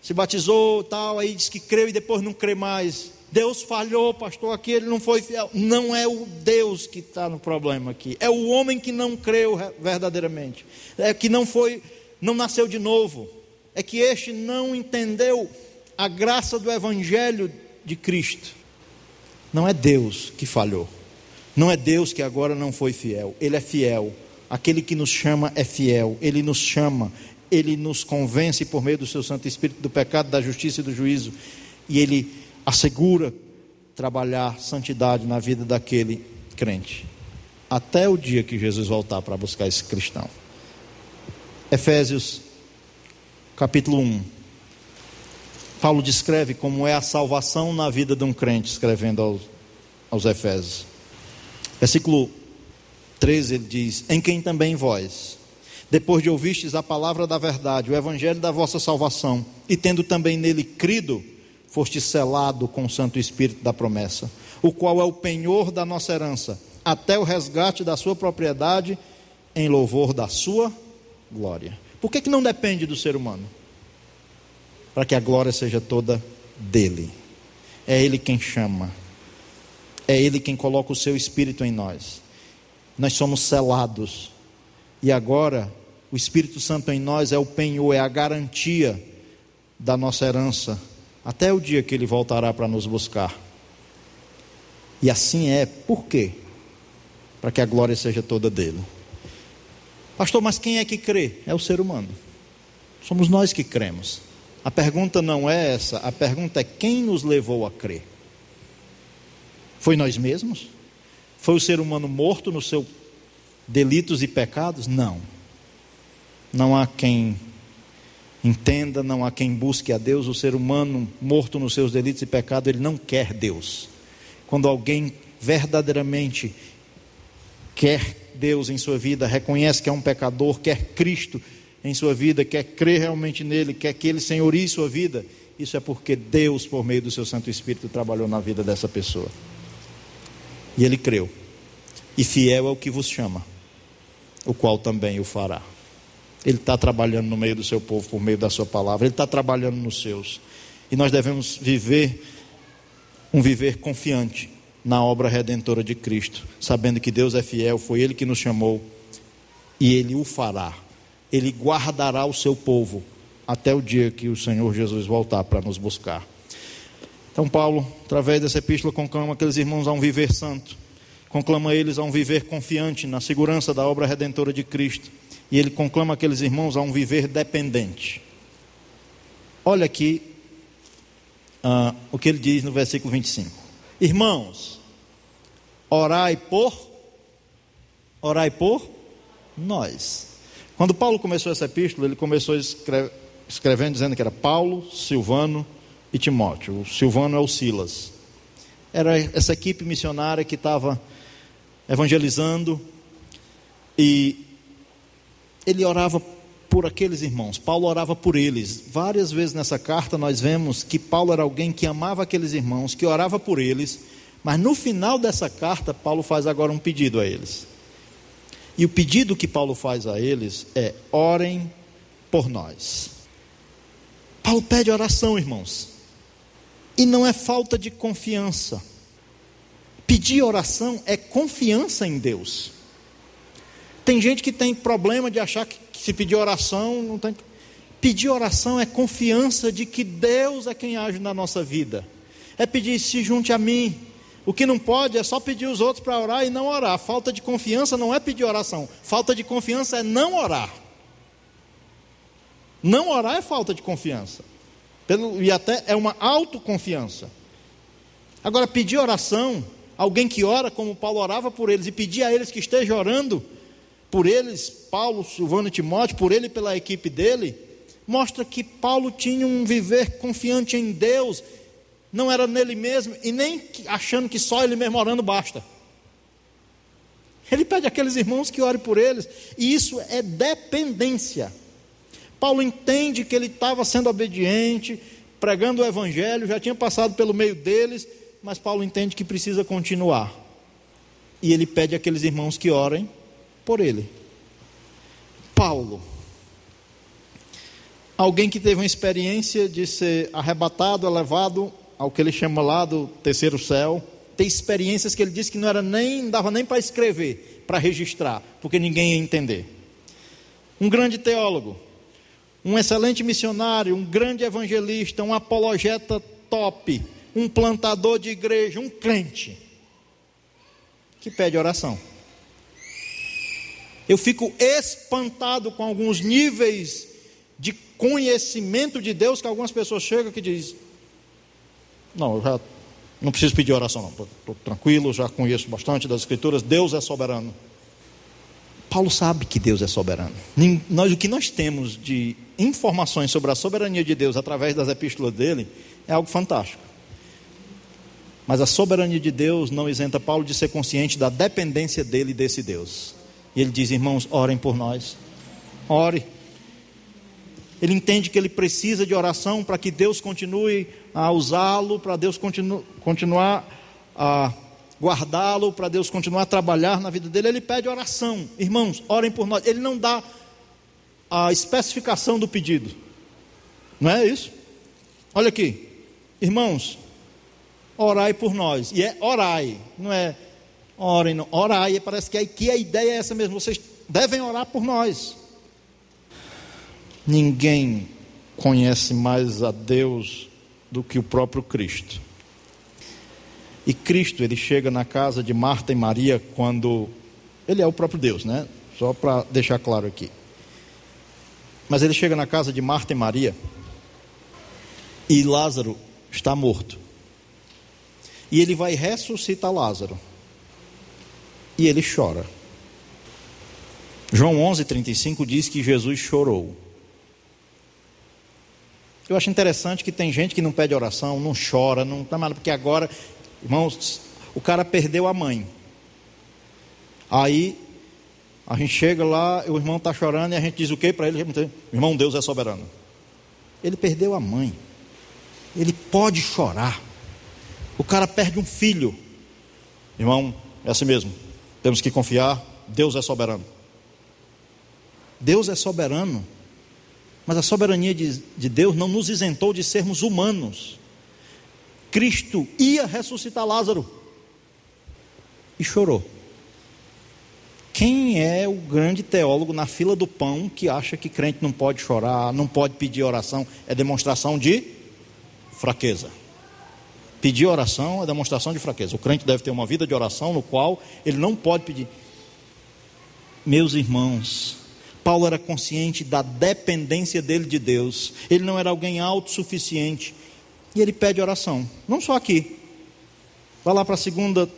se batizou, tal, aí diz que creu e depois não crê mais. Deus falhou, pastor, aqui ele não foi fiel. Não é o Deus que está no problema aqui. É o homem que não creu verdadeiramente. É que não foi, não nasceu de novo. É que este não entendeu a graça do Evangelho de Cristo. Não é Deus que falhou. Não é Deus que agora não foi fiel, Ele é fiel. Aquele que nos chama é fiel, Ele nos chama, Ele nos convence por meio do Seu Santo Espírito do pecado, da justiça e do juízo, e Ele assegura trabalhar santidade na vida daquele crente, até o dia que Jesus voltar para buscar esse cristão. Efésios, capítulo 1. Paulo descreve como é a salvação na vida de um crente, escrevendo aos, aos Efésios. Versículo 13 ele diz: Em quem também vós, depois de ouvistes a palavra da verdade, o evangelho da vossa salvação, e tendo também nele crido, foste selado com o Santo Espírito da promessa, o qual é o penhor da nossa herança, até o resgate da sua propriedade, em louvor da sua glória. Por que, que não depende do ser humano? Para que a glória seja toda dele. É ele quem chama, é Ele quem coloca o seu espírito em nós. Nós somos selados. E agora, o Espírito Santo em nós é o penhor, é a garantia da nossa herança, até o dia que Ele voltará para nos buscar. E assim é, por quê? Para que a glória seja toda dele. Pastor, mas quem é que crê? É o ser humano. Somos nós que cremos. A pergunta não é essa, a pergunta é quem nos levou a crer? Foi nós mesmos? Foi o ser humano morto nos seus delitos e pecados? Não. Não há quem entenda, não há quem busque a Deus. O ser humano morto nos seus delitos e pecados, ele não quer Deus. Quando alguém verdadeiramente quer Deus em sua vida, reconhece que é um pecador, quer Cristo em sua vida, quer crer realmente nele, quer que ele senhorie sua vida, isso é porque Deus, por meio do seu Santo Espírito, trabalhou na vida dessa pessoa. E ele creu. E fiel é o que vos chama, o qual também o fará. Ele está trabalhando no meio do seu povo, por meio da sua palavra, ele está trabalhando nos seus. E nós devemos viver um viver confiante na obra redentora de Cristo, sabendo que Deus é fiel, foi Ele que nos chamou e Ele o fará. Ele guardará o seu povo até o dia que o Senhor Jesus voltar para nos buscar. Então, Paulo, através dessa epístola, conclama aqueles irmãos a um viver santo, conclama eles a um viver confiante na segurança da obra redentora de Cristo, e ele conclama aqueles irmãos a um viver dependente. Olha aqui uh, o que ele diz no versículo 25: Irmãos, orai por, orai por nós. Quando Paulo começou essa epístola, ele começou escrevendo dizendo que era Paulo, Silvano e Timóteo. O Silvano é o Silas. Era essa equipe missionária que estava evangelizando e ele orava por aqueles irmãos. Paulo orava por eles. Várias vezes nessa carta nós vemos que Paulo era alguém que amava aqueles irmãos, que orava por eles, mas no final dessa carta Paulo faz agora um pedido a eles. E o pedido que Paulo faz a eles é: orem por nós. Paulo pede oração, irmãos. E não é falta de confiança. Pedir oração é confiança em Deus. Tem gente que tem problema de achar que, que se pedir oração, não tem. Pedir oração é confiança de que Deus é quem age na nossa vida. É pedir, se junte a mim, o que não pode é só pedir os outros para orar e não orar. Falta de confiança não é pedir oração. Falta de confiança é não orar. Não orar é falta de confiança. Pelo, e até é uma autoconfiança. Agora, pedir oração, alguém que ora como Paulo orava por eles, e pedir a eles que esteja orando por eles, Paulo, Silvano e Timóteo, por ele e pela equipe dele, mostra que Paulo tinha um viver confiante em Deus não era nele mesmo e nem achando que só ele mesmo orando basta. Ele pede àqueles irmãos que orem por eles, e isso é dependência. Paulo entende que ele estava sendo obediente, pregando o evangelho, já tinha passado pelo meio deles, mas Paulo entende que precisa continuar. E ele pede àqueles irmãos que orem por ele. Paulo, alguém que teve uma experiência de ser arrebatado, elevado ao que ele chama lá do terceiro céu. Tem experiências que ele disse que não era nem, dava nem para escrever, para registrar, porque ninguém ia entender. Um grande teólogo, um excelente missionário, um grande evangelista, um apologeta top, um plantador de igreja, um crente que pede oração. Eu fico espantado com alguns níveis de conhecimento de Deus que algumas pessoas chegam que dizem: não, eu já não preciso pedir oração, não. Estou tranquilo, já conheço bastante das Escrituras. Deus é soberano. Paulo sabe que Deus é soberano. Nós, o que nós temos de informações sobre a soberania de Deus através das epístolas dele é algo fantástico. Mas a soberania de Deus não isenta Paulo de ser consciente da dependência dele desse Deus. E ele diz: irmãos, orem por nós. Ore. Ele entende que ele precisa de oração para que Deus continue a usá-lo, para Deus continu, continuar a guardá-lo, para Deus continuar a trabalhar na vida dele, ele pede oração. Irmãos, orem por nós. Ele não dá a especificação do pedido. Não é isso? Olha aqui. Irmãos, orai por nós. E é orai, não é orem. Orai, parece que aqui a ideia é essa mesmo. Vocês devem orar por nós. Ninguém conhece mais a Deus do que o próprio Cristo. E Cristo, ele chega na casa de Marta e Maria quando ele é o próprio Deus, né? Só para deixar claro aqui. Mas ele chega na casa de Marta e Maria e Lázaro está morto. E ele vai ressuscitar Lázaro. E ele chora. João 11:35 diz que Jesus chorou. Eu acho interessante que tem gente que não pede oração, não chora, não tá mal, porque agora, irmãos, o cara perdeu a mãe. Aí a gente chega lá, o irmão está chorando e a gente diz o que para ele? Irmão, Deus é soberano. Ele perdeu a mãe. Ele pode chorar. O cara perde um filho. Irmão, é assim mesmo. Temos que confiar, Deus é soberano. Deus é soberano. Mas a soberania de, de Deus não nos isentou de sermos humanos. Cristo ia ressuscitar Lázaro e chorou. Quem é o grande teólogo na fila do pão que acha que crente não pode chorar, não pode pedir oração? É demonstração de fraqueza. Pedir oração é demonstração de fraqueza. O crente deve ter uma vida de oração no qual ele não pode pedir. Meus irmãos, Paulo era consciente da dependência dele de Deus. Ele não era alguém autossuficiente. E ele pede oração. Não só aqui. Vai lá para a segunda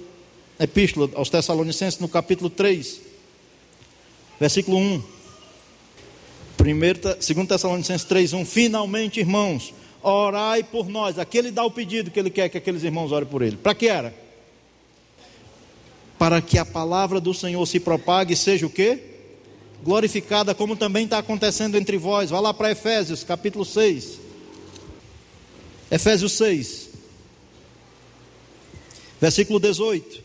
epístola aos Tessalonicenses, no capítulo 3, versículo 1. Primeiro, 2 Tessalonicenses 3, 1. Finalmente, irmãos, orai por nós. Aqui ele dá o pedido que ele quer que aqueles irmãos orem por ele. Para que era? Para que a palavra do Senhor se propague e seja o quê? glorificada, como também está acontecendo entre vós. Vá lá para Efésios, capítulo 6. Efésios 6, versículo 18.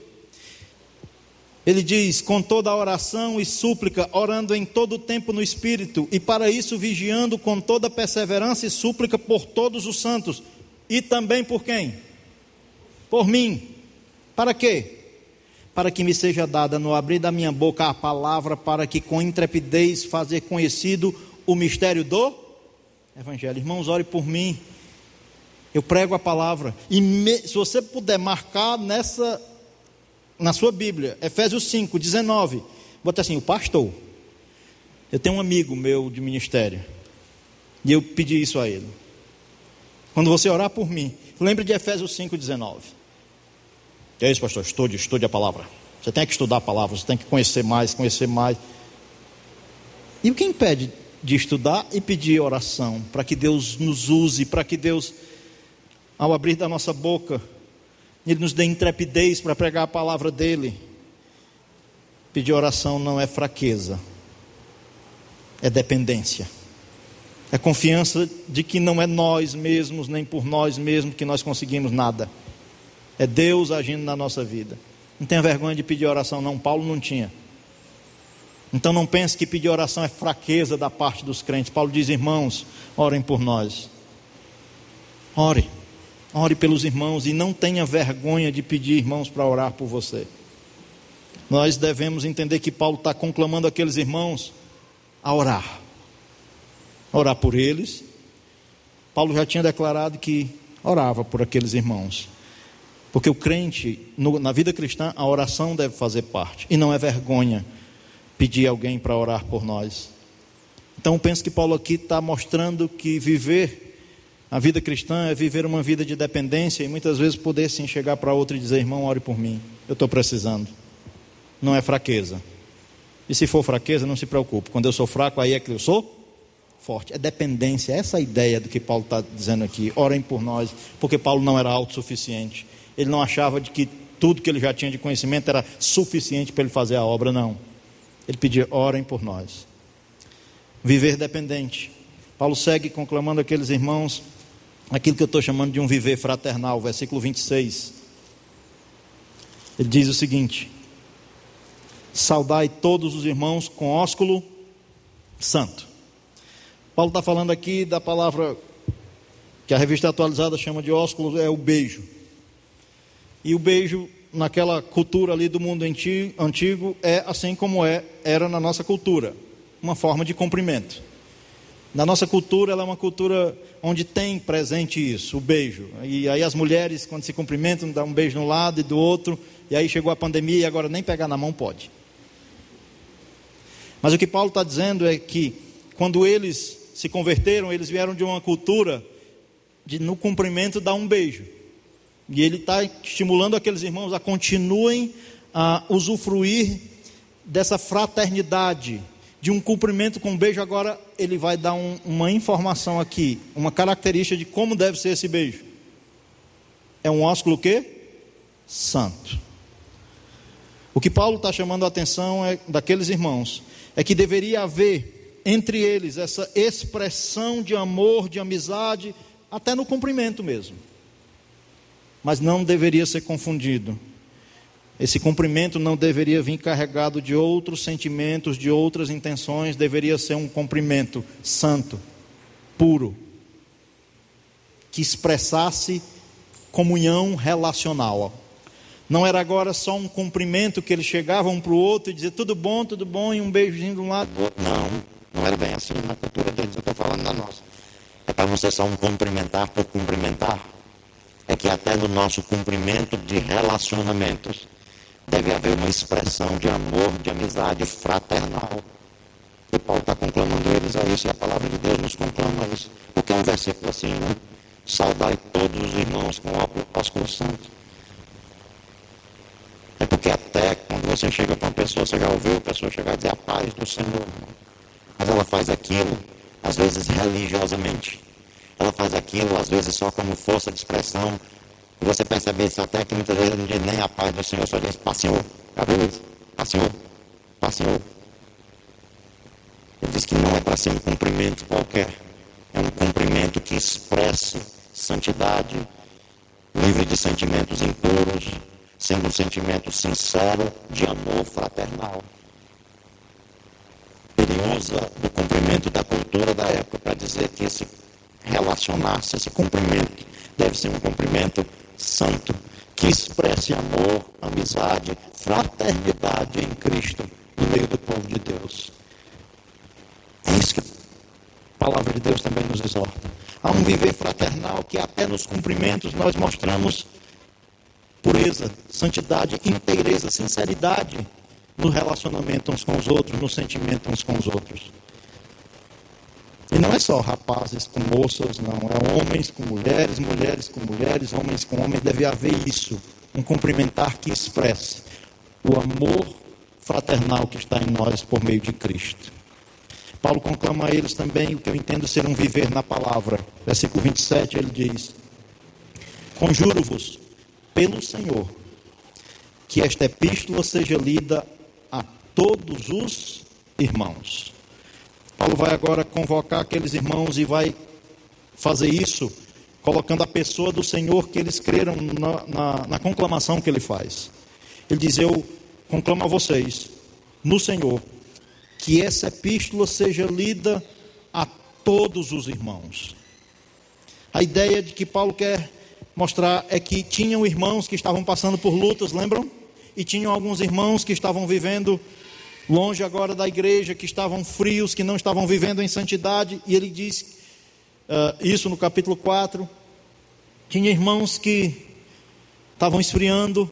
Ele diz: com toda oração e súplica, orando em todo o tempo no Espírito, e para isso vigiando com toda perseverança e súplica por todos os santos, e também por quem? Por mim. Para quê? para que me seja dada no abrir da minha boca a palavra, para que com intrepidez fazer conhecido o mistério do Evangelho. Irmãos, ore por mim. Eu prego a palavra. E me, se você puder marcar nessa, na sua Bíblia, Efésios 5, 19, bota assim: o pastor. Eu tenho um amigo meu de ministério. E eu pedi isso a ele. Quando você orar por mim, lembre de Efésios 5, 19. Que é isso, pastor? Estude, estude a palavra. Você tem que estudar a palavra, você tem que conhecer mais, conhecer mais. E o que impede de estudar e pedir oração para que Deus nos use, para que Deus, ao abrir da nossa boca, Ele nos dê intrepidez para pregar a palavra dEle. Pedir oração não é fraqueza, é dependência. É confiança de que não é nós mesmos, nem por nós mesmos que nós conseguimos nada. É Deus agindo na nossa vida. Não tenha vergonha de pedir oração, não. Paulo não tinha. Então não pense que pedir oração é fraqueza da parte dos crentes. Paulo diz: irmãos, orem por nós. Ore. Ore pelos irmãos e não tenha vergonha de pedir irmãos para orar por você. Nós devemos entender que Paulo está conclamando aqueles irmãos a orar. orar por eles. Paulo já tinha declarado que orava por aqueles irmãos. Porque o crente, no, na vida cristã, a oração deve fazer parte. E não é vergonha pedir alguém para orar por nós. Então, penso que Paulo aqui está mostrando que viver a vida cristã é viver uma vida de dependência e muitas vezes poder sim chegar para outro e dizer: irmão, ore por mim, eu estou precisando. Não é fraqueza. E se for fraqueza, não se preocupe. Quando eu sou fraco, aí é que eu sou forte. É dependência, essa é ideia do que Paulo está dizendo aqui. Orem por nós, porque Paulo não era autossuficiente ele não achava de que tudo que ele já tinha de conhecimento era suficiente para ele fazer a obra, não. Ele pedia: orem por nós. Viver dependente. Paulo segue conclamando aqueles irmãos aquilo que eu estou chamando de um viver fraternal, versículo 26. Ele diz o seguinte: Saudai todos os irmãos com ósculo santo. Paulo está falando aqui da palavra que a revista atualizada chama de ósculo, é o beijo. E o beijo naquela cultura ali do mundo antigo é assim como é era na nossa cultura, uma forma de cumprimento. Na nossa cultura, ela é uma cultura onde tem presente isso, o beijo. E aí as mulheres, quando se cumprimentam, dão um beijo de um lado e do outro. E aí chegou a pandemia e agora nem pegar na mão pode. Mas o que Paulo está dizendo é que quando eles se converteram, eles vieram de uma cultura de no cumprimento dar um beijo. E ele está estimulando aqueles irmãos a continuem a usufruir dessa fraternidade, de um cumprimento com um beijo. Agora ele vai dar um, uma informação aqui, uma característica de como deve ser esse beijo. É um ósculo quê? Santo. O que Paulo está chamando a atenção é daqueles irmãos é que deveria haver entre eles essa expressão de amor, de amizade, até no cumprimento mesmo. Mas não deveria ser confundido. Esse cumprimento não deveria vir carregado de outros sentimentos, de outras intenções, deveria ser um cumprimento santo, puro, que expressasse comunhão relacional. Não era agora só um cumprimento que eles chegavam um para o outro e diziam tudo bom, tudo bom, e um beijozinho de um lado do. Não, não era bem assim na cultura deles, eu estou falando da nossa. É para ser só um cumprimentar por cumprimentar. É que até no nosso cumprimento de relacionamentos deve haver uma expressão de amor, de amizade fraternal. E Paulo está conclamando eles a isso, e a palavra de Deus nos conclama a isso. Porque é um versículo assim, né? Saudai todos os irmãos com o ósculo santo. É porque até quando você chega para uma pessoa, você já ouviu a pessoa chegar a dizer a paz do Senhor. Mas ela faz aquilo, às vezes religiosamente. Ela faz aquilo, às vezes, só como força de expressão. E você percebe isso até que muitas vezes não diz nem a paz do Senhor, só diz Senhor. Já viu isso? Paz Senhor. Ele diz que não é para ser um cumprimento qualquer. É um cumprimento que expresse santidade, livre de sentimentos impuros, sendo um sentimento sincero de amor fraternal. Ele usa o cumprimento da cultura da época para dizer que esse relacionar-se, esse cumprimento, deve ser um cumprimento santo, que expresse amor, amizade, fraternidade em Cristo, no meio do povo de Deus. É isso que a palavra de Deus também nos exorta. Há um viver fraternal que até nos cumprimentos nós mostramos pureza, santidade, inteireza, sinceridade no relacionamento uns com os outros, no sentimento uns com os outros. E não é só rapazes com moças, não. É homens com mulheres, mulheres com mulheres, homens com homens. Deve haver isso. Um cumprimentar que expresse o amor fraternal que está em nós por meio de Cristo. Paulo conclama a eles também o que eu entendo ser um viver na palavra. Versículo 27, ele diz: Conjuro-vos pelo Senhor, que esta epístola seja lida a todos os irmãos. Paulo vai agora convocar aqueles irmãos e vai fazer isso colocando a pessoa do Senhor que eles creram na, na, na conclamação que ele faz. Ele diz: Eu conclamo a vocês, no Senhor, que essa epístola seja lida a todos os irmãos. A ideia de que Paulo quer mostrar é que tinham irmãos que estavam passando por lutas, lembram? E tinham alguns irmãos que estavam vivendo longe agora da igreja, que estavam frios, que não estavam vivendo em santidade, e ele diz uh, isso no capítulo 4. Tinha irmãos que estavam esfriando,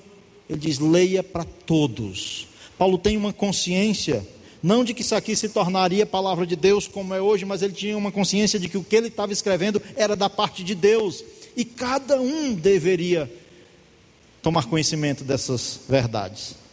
ele diz: leia para todos. Paulo tem uma consciência, não de que isso aqui se tornaria palavra de Deus como é hoje, mas ele tinha uma consciência de que o que ele estava escrevendo era da parte de Deus e cada um deveria tomar conhecimento dessas verdades.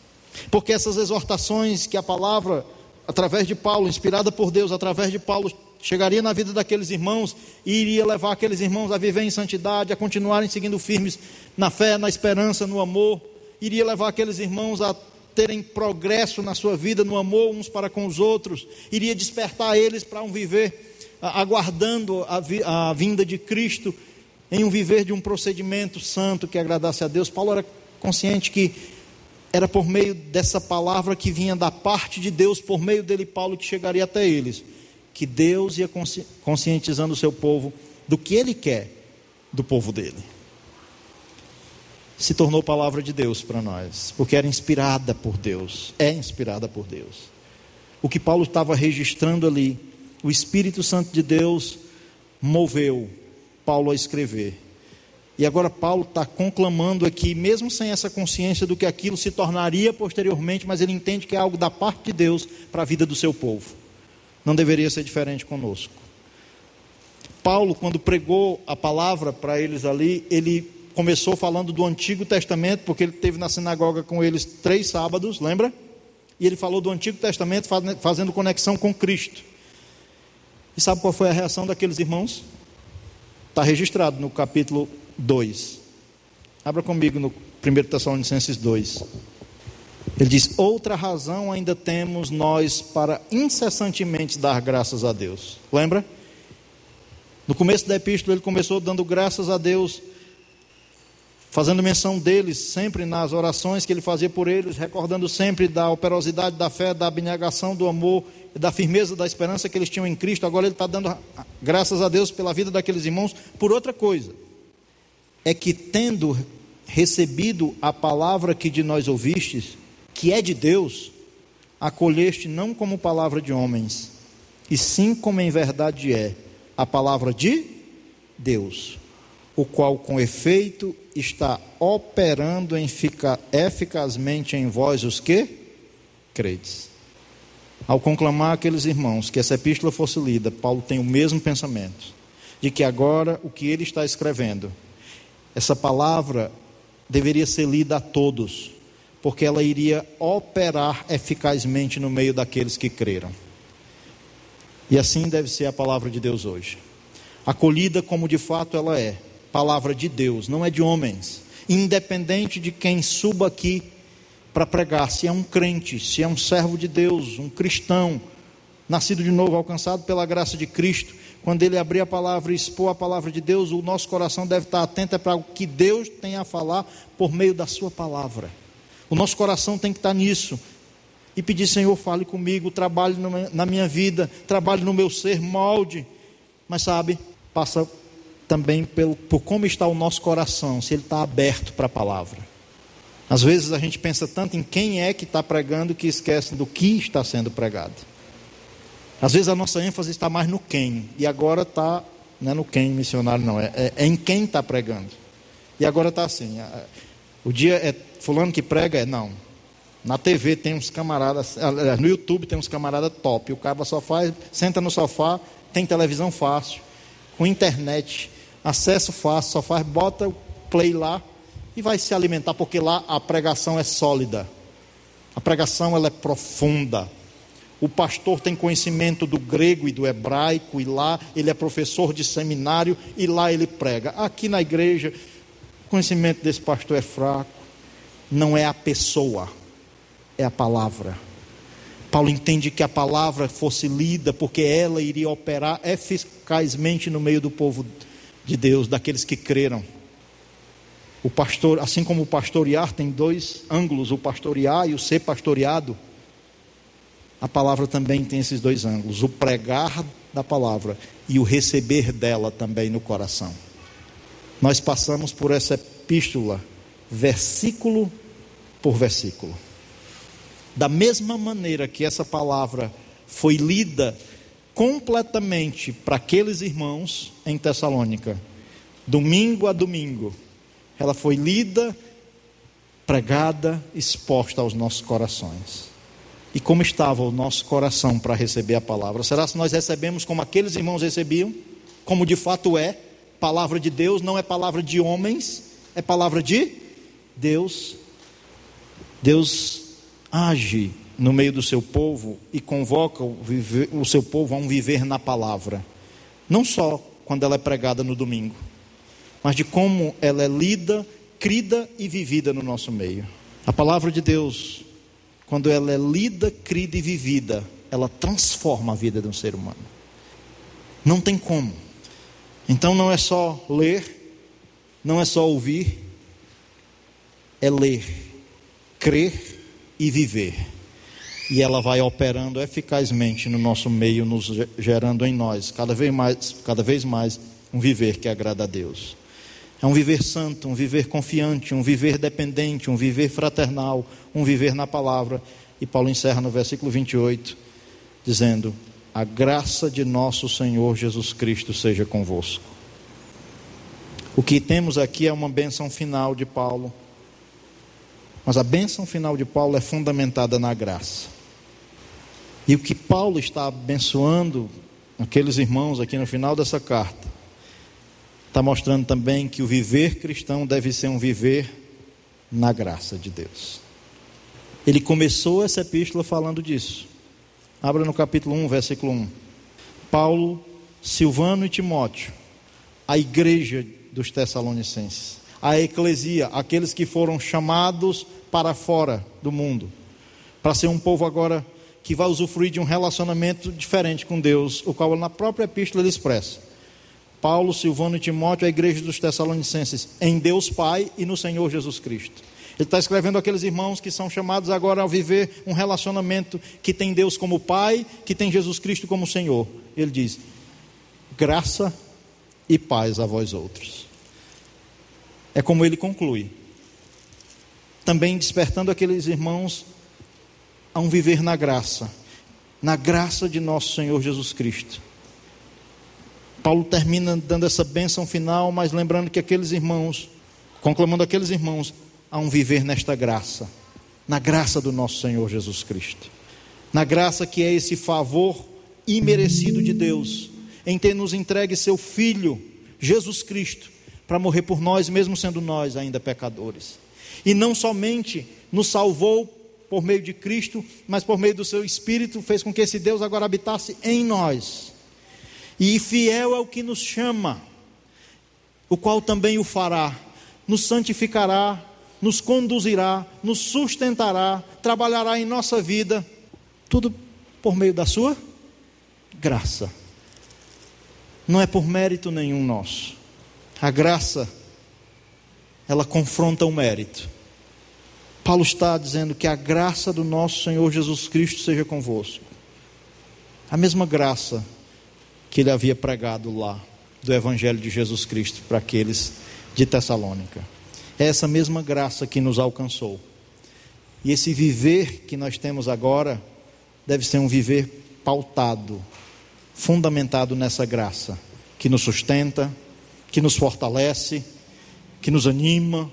Porque essas exortações que a palavra, através de Paulo, inspirada por Deus, através de Paulo, chegaria na vida daqueles irmãos e iria levar aqueles irmãos a viver em santidade, a continuarem seguindo firmes na fé, na esperança, no amor, iria levar aqueles irmãos a terem progresso na sua vida, no amor uns para com os outros, iria despertar eles para um viver aguardando a, vi, a vinda de Cristo em um viver de um procedimento santo que agradasse a Deus. Paulo era consciente que era por meio dessa palavra que vinha da parte de Deus, por meio dele, Paulo, que chegaria até eles, que Deus ia conscientizando o seu povo do que ele quer do povo dele. Se tornou palavra de Deus para nós, porque era inspirada por Deus, é inspirada por Deus. O que Paulo estava registrando ali o Espírito Santo de Deus moveu Paulo a escrever. E agora Paulo está conclamando aqui, mesmo sem essa consciência do que aquilo se tornaria posteriormente, mas ele entende que é algo da parte de Deus para a vida do seu povo. Não deveria ser diferente conosco. Paulo, quando pregou a palavra para eles ali, ele começou falando do Antigo Testamento, porque ele teve na sinagoga com eles três sábados, lembra? E ele falou do Antigo Testamento fazendo conexão com Cristo. E sabe qual foi a reação daqueles irmãos? Está registrado no capítulo 2. Abra comigo no 1 Tessalonicenses 2. Ele diz: Outra razão ainda temos nós para incessantemente dar graças a Deus. Lembra? No começo da epístola, ele começou dando graças a Deus, fazendo menção deles sempre nas orações que ele fazia por eles, recordando sempre da operosidade da fé, da abnegação, do amor e da firmeza da esperança que eles tinham em Cristo. Agora ele está dando graças a Deus pela vida daqueles irmãos por outra coisa é que, tendo recebido a palavra que de nós ouvistes, que é de Deus, acolheste não como palavra de homens, e sim como em verdade é a palavra de Deus, o qual com efeito está operando eficazmente em vós os que credes. Ao conclamar aqueles irmãos que essa epístola fosse lida, Paulo tem o mesmo pensamento, de que agora o que ele está escrevendo essa palavra deveria ser lida a todos, porque ela iria operar eficazmente no meio daqueles que creram. E assim deve ser a palavra de Deus hoje. Acolhida como de fato ela é, palavra de Deus, não é de homens. Independente de quem suba aqui para pregar, se é um crente, se é um servo de Deus, um cristão, nascido de novo, alcançado pela graça de Cristo, quando ele abrir a palavra e expor a palavra de Deus, o nosso coração deve estar atento para o que Deus tem a falar por meio da sua palavra. O nosso coração tem que estar nisso. E pedir, Senhor, fale comigo, trabalhe na minha vida, trabalhe no meu ser, molde. Mas sabe, passa também pelo, por como está o nosso coração, se ele está aberto para a palavra. Às vezes a gente pensa tanto em quem é que está pregando que esquece do que está sendo pregado. Às vezes a nossa ênfase está mais no quem, e agora está, não é no quem missionário, não, é, é, é em quem está pregando. E agora está assim: o dia é fulano que prega, é não. Na TV tem uns camaradas, no YouTube tem uns camaradas top. O cara só faz, senta no sofá, tem televisão fácil, com internet, acesso fácil, só faz, bota o play lá e vai se alimentar, porque lá a pregação é sólida. A pregação ela é profunda. O pastor tem conhecimento do grego e do hebraico, e lá ele é professor de seminário, e lá ele prega. Aqui na igreja, o conhecimento desse pastor é fraco. Não é a pessoa, é a palavra. Paulo entende que a palavra fosse lida, porque ela iria operar eficazmente no meio do povo de Deus, daqueles que creram. O pastor, assim como o pastorear tem dois ângulos, o pastorear e o ser pastoreado a palavra também tem esses dois ângulos: o pregar da palavra e o receber dela também no coração. Nós passamos por essa epístola, versículo por versículo. Da mesma maneira que essa palavra foi lida completamente para aqueles irmãos em Tessalônica, domingo a domingo, ela foi lida, pregada, exposta aos nossos corações e como estava o nosso coração para receber a palavra? Será que nós recebemos como aqueles irmãos recebiam? Como de fato é? Palavra de Deus não é palavra de homens, é palavra de Deus. Deus age no meio do seu povo e convoca o, viver, o seu povo a um viver na palavra. Não só quando ela é pregada no domingo, mas de como ela é lida, crida e vivida no nosso meio. A palavra de Deus quando ela é lida, crida e vivida, ela transforma a vida de um ser humano. Não tem como. Então não é só ler, não é só ouvir, é ler, crer e viver. E ela vai operando eficazmente no nosso meio, nos gerando em nós cada vez mais, cada vez mais um viver que agrada a Deus. É um viver santo, um viver confiante, um viver dependente, um viver fraternal, um viver na palavra. E Paulo encerra no versículo 28, dizendo: A graça de nosso Senhor Jesus Cristo seja convosco. O que temos aqui é uma bênção final de Paulo. Mas a bênção final de Paulo é fundamentada na graça. E o que Paulo está abençoando aqueles irmãos aqui no final dessa carta, está mostrando também que o viver cristão deve ser um viver na graça de Deus. Ele começou essa epístola falando disso. Abra no capítulo 1, versículo 1. Paulo, Silvano e Timóteo, a igreja dos Tessalonicenses, a eclesia, aqueles que foram chamados para fora do mundo, para ser um povo agora que vai usufruir de um relacionamento diferente com Deus, o qual na própria epístola ele expressa. Paulo, Silvano e Timóteo, a igreja dos Tessalonicenses, em Deus Pai e no Senhor Jesus Cristo. Ele está escrevendo aqueles irmãos que são chamados agora a viver um relacionamento que tem Deus como Pai, que tem Jesus Cristo como Senhor. Ele diz: graça e paz a vós outros. É como ele conclui. Também despertando aqueles irmãos a um viver na graça, na graça de nosso Senhor Jesus Cristo. Paulo termina dando essa bênção final, mas lembrando que aqueles irmãos, conclamando aqueles irmãos a um viver nesta graça, na graça do nosso Senhor Jesus Cristo, na graça que é esse favor imerecido de Deus, em ter nos entregue seu Filho, Jesus Cristo, para morrer por nós, mesmo sendo nós ainda pecadores. E não somente nos salvou por meio de Cristo, mas por meio do seu Espírito, fez com que esse Deus agora habitasse em nós. E fiel é o que nos chama, o qual também o fará, nos santificará, nos conduzirá, nos sustentará, trabalhará em nossa vida, tudo por meio da sua graça. Não é por mérito nenhum nosso. A graça, ela confronta o mérito. Paulo está dizendo que a graça do nosso Senhor Jesus Cristo seja convosco. A mesma graça que ele havia pregado lá, do Evangelho de Jesus Cristo para aqueles de Tessalônica. É essa mesma graça que nos alcançou. E esse viver que nós temos agora deve ser um viver pautado, fundamentado nessa graça, que nos sustenta, que nos fortalece, que nos anima,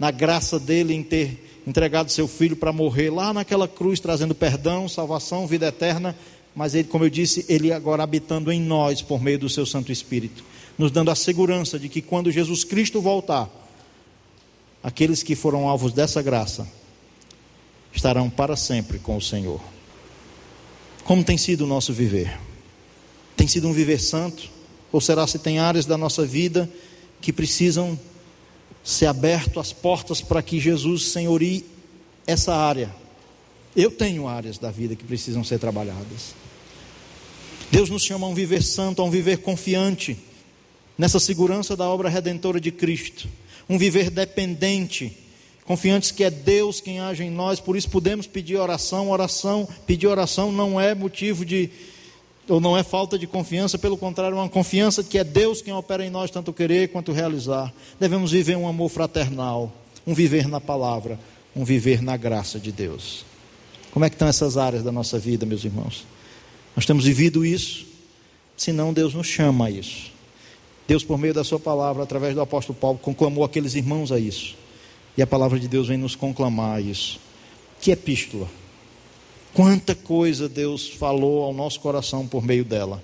na graça dele em ter entregado seu filho para morrer lá naquela cruz, trazendo perdão, salvação, vida eterna, mas ele, como eu disse, ele agora habitando em nós por meio do seu Santo Espírito, nos dando a segurança de que quando Jesus Cristo voltar, aqueles que foram alvos dessa graça estarão para sempre com o Senhor. Como tem sido o nosso viver? Tem sido um viver santo? Ou será se tem áreas da nossa vida que precisam ser aberto as portas para que Jesus senhorie essa área. Eu tenho áreas da vida que precisam ser trabalhadas. Deus nos chama a um viver santo, a um viver confiante nessa segurança da obra redentora de Cristo, um viver dependente, confiantes que é Deus quem age em nós, por isso podemos pedir oração. Oração, pedir oração não é motivo de ou não é falta de confiança, pelo contrário, é uma confiança que é Deus quem opera em nós tanto querer quanto realizar. Devemos viver um amor fraternal, um viver na palavra, um viver na graça de Deus. Como é que estão essas áreas da nossa vida, meus irmãos? Nós temos vivido isso, senão Deus nos chama a isso. Deus, por meio da Sua palavra, através do apóstolo Paulo, conclamou aqueles irmãos a isso. E a palavra de Deus vem nos conclamar a isso. Que epístola? Quanta coisa Deus falou ao nosso coração por meio dela.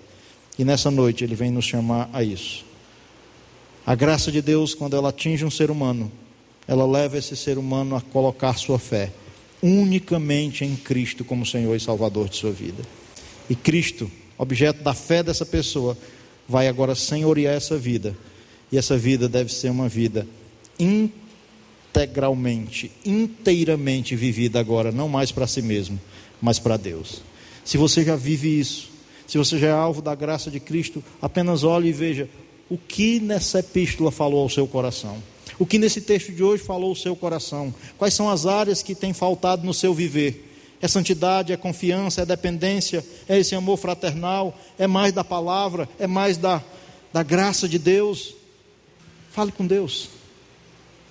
E nessa noite Ele vem nos chamar a isso. A graça de Deus, quando ela atinge um ser humano, ela leva esse ser humano a colocar sua fé unicamente em Cristo como Senhor e Salvador de sua vida. E Cristo, objeto da fé dessa pessoa, vai agora senhorear essa vida. E essa vida deve ser uma vida integralmente, inteiramente vivida agora, não mais para si mesmo, mas para Deus. Se você já vive isso, se você já é alvo da graça de Cristo, apenas olhe e veja o que nessa epístola falou ao seu coração. O que nesse texto de hoje falou ao seu coração? Quais são as áreas que têm faltado no seu viver? É santidade, é confiança, é dependência, é esse amor fraternal, é mais da palavra, é mais da, da graça de Deus. Fale com Deus.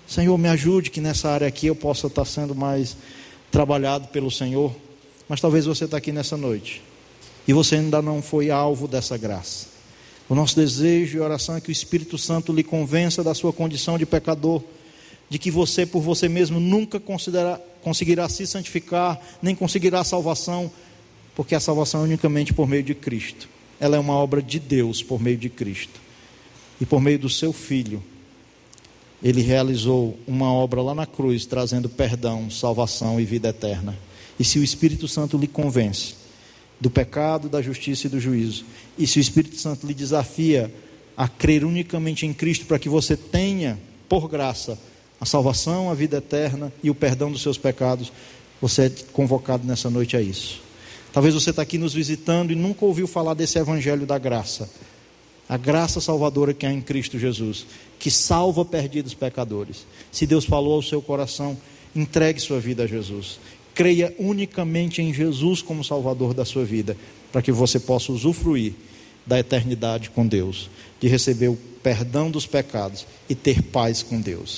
Senhor, me ajude que nessa área aqui eu possa estar sendo mais trabalhado pelo Senhor. Mas talvez você está aqui nessa noite e você ainda não foi alvo dessa graça. O nosso desejo e oração é que o Espírito Santo lhe convença da sua condição de pecador, de que você por você mesmo nunca conseguirá se santificar, nem conseguirá salvação, porque a salvação é unicamente por meio de Cristo. Ela é uma obra de Deus por meio de Cristo. E por meio do seu Filho, ele realizou uma obra lá na cruz, trazendo perdão, salvação e vida eterna. E se o Espírito Santo lhe convence do pecado, da justiça e do juízo, e se o Espírito Santo lhe desafia a crer unicamente em Cristo para que você tenha, por graça, a salvação, a vida eterna e o perdão dos seus pecados, você é convocado nessa noite a isso. Talvez você está aqui nos visitando e nunca ouviu falar desse evangelho da graça. A graça salvadora que há em Cristo Jesus, que salva perdidos pecadores. Se Deus falou ao seu coração, entregue sua vida a Jesus. Creia unicamente em Jesus como Salvador da sua vida, para que você possa usufruir da eternidade com Deus, de receber o perdão dos pecados e ter paz com Deus.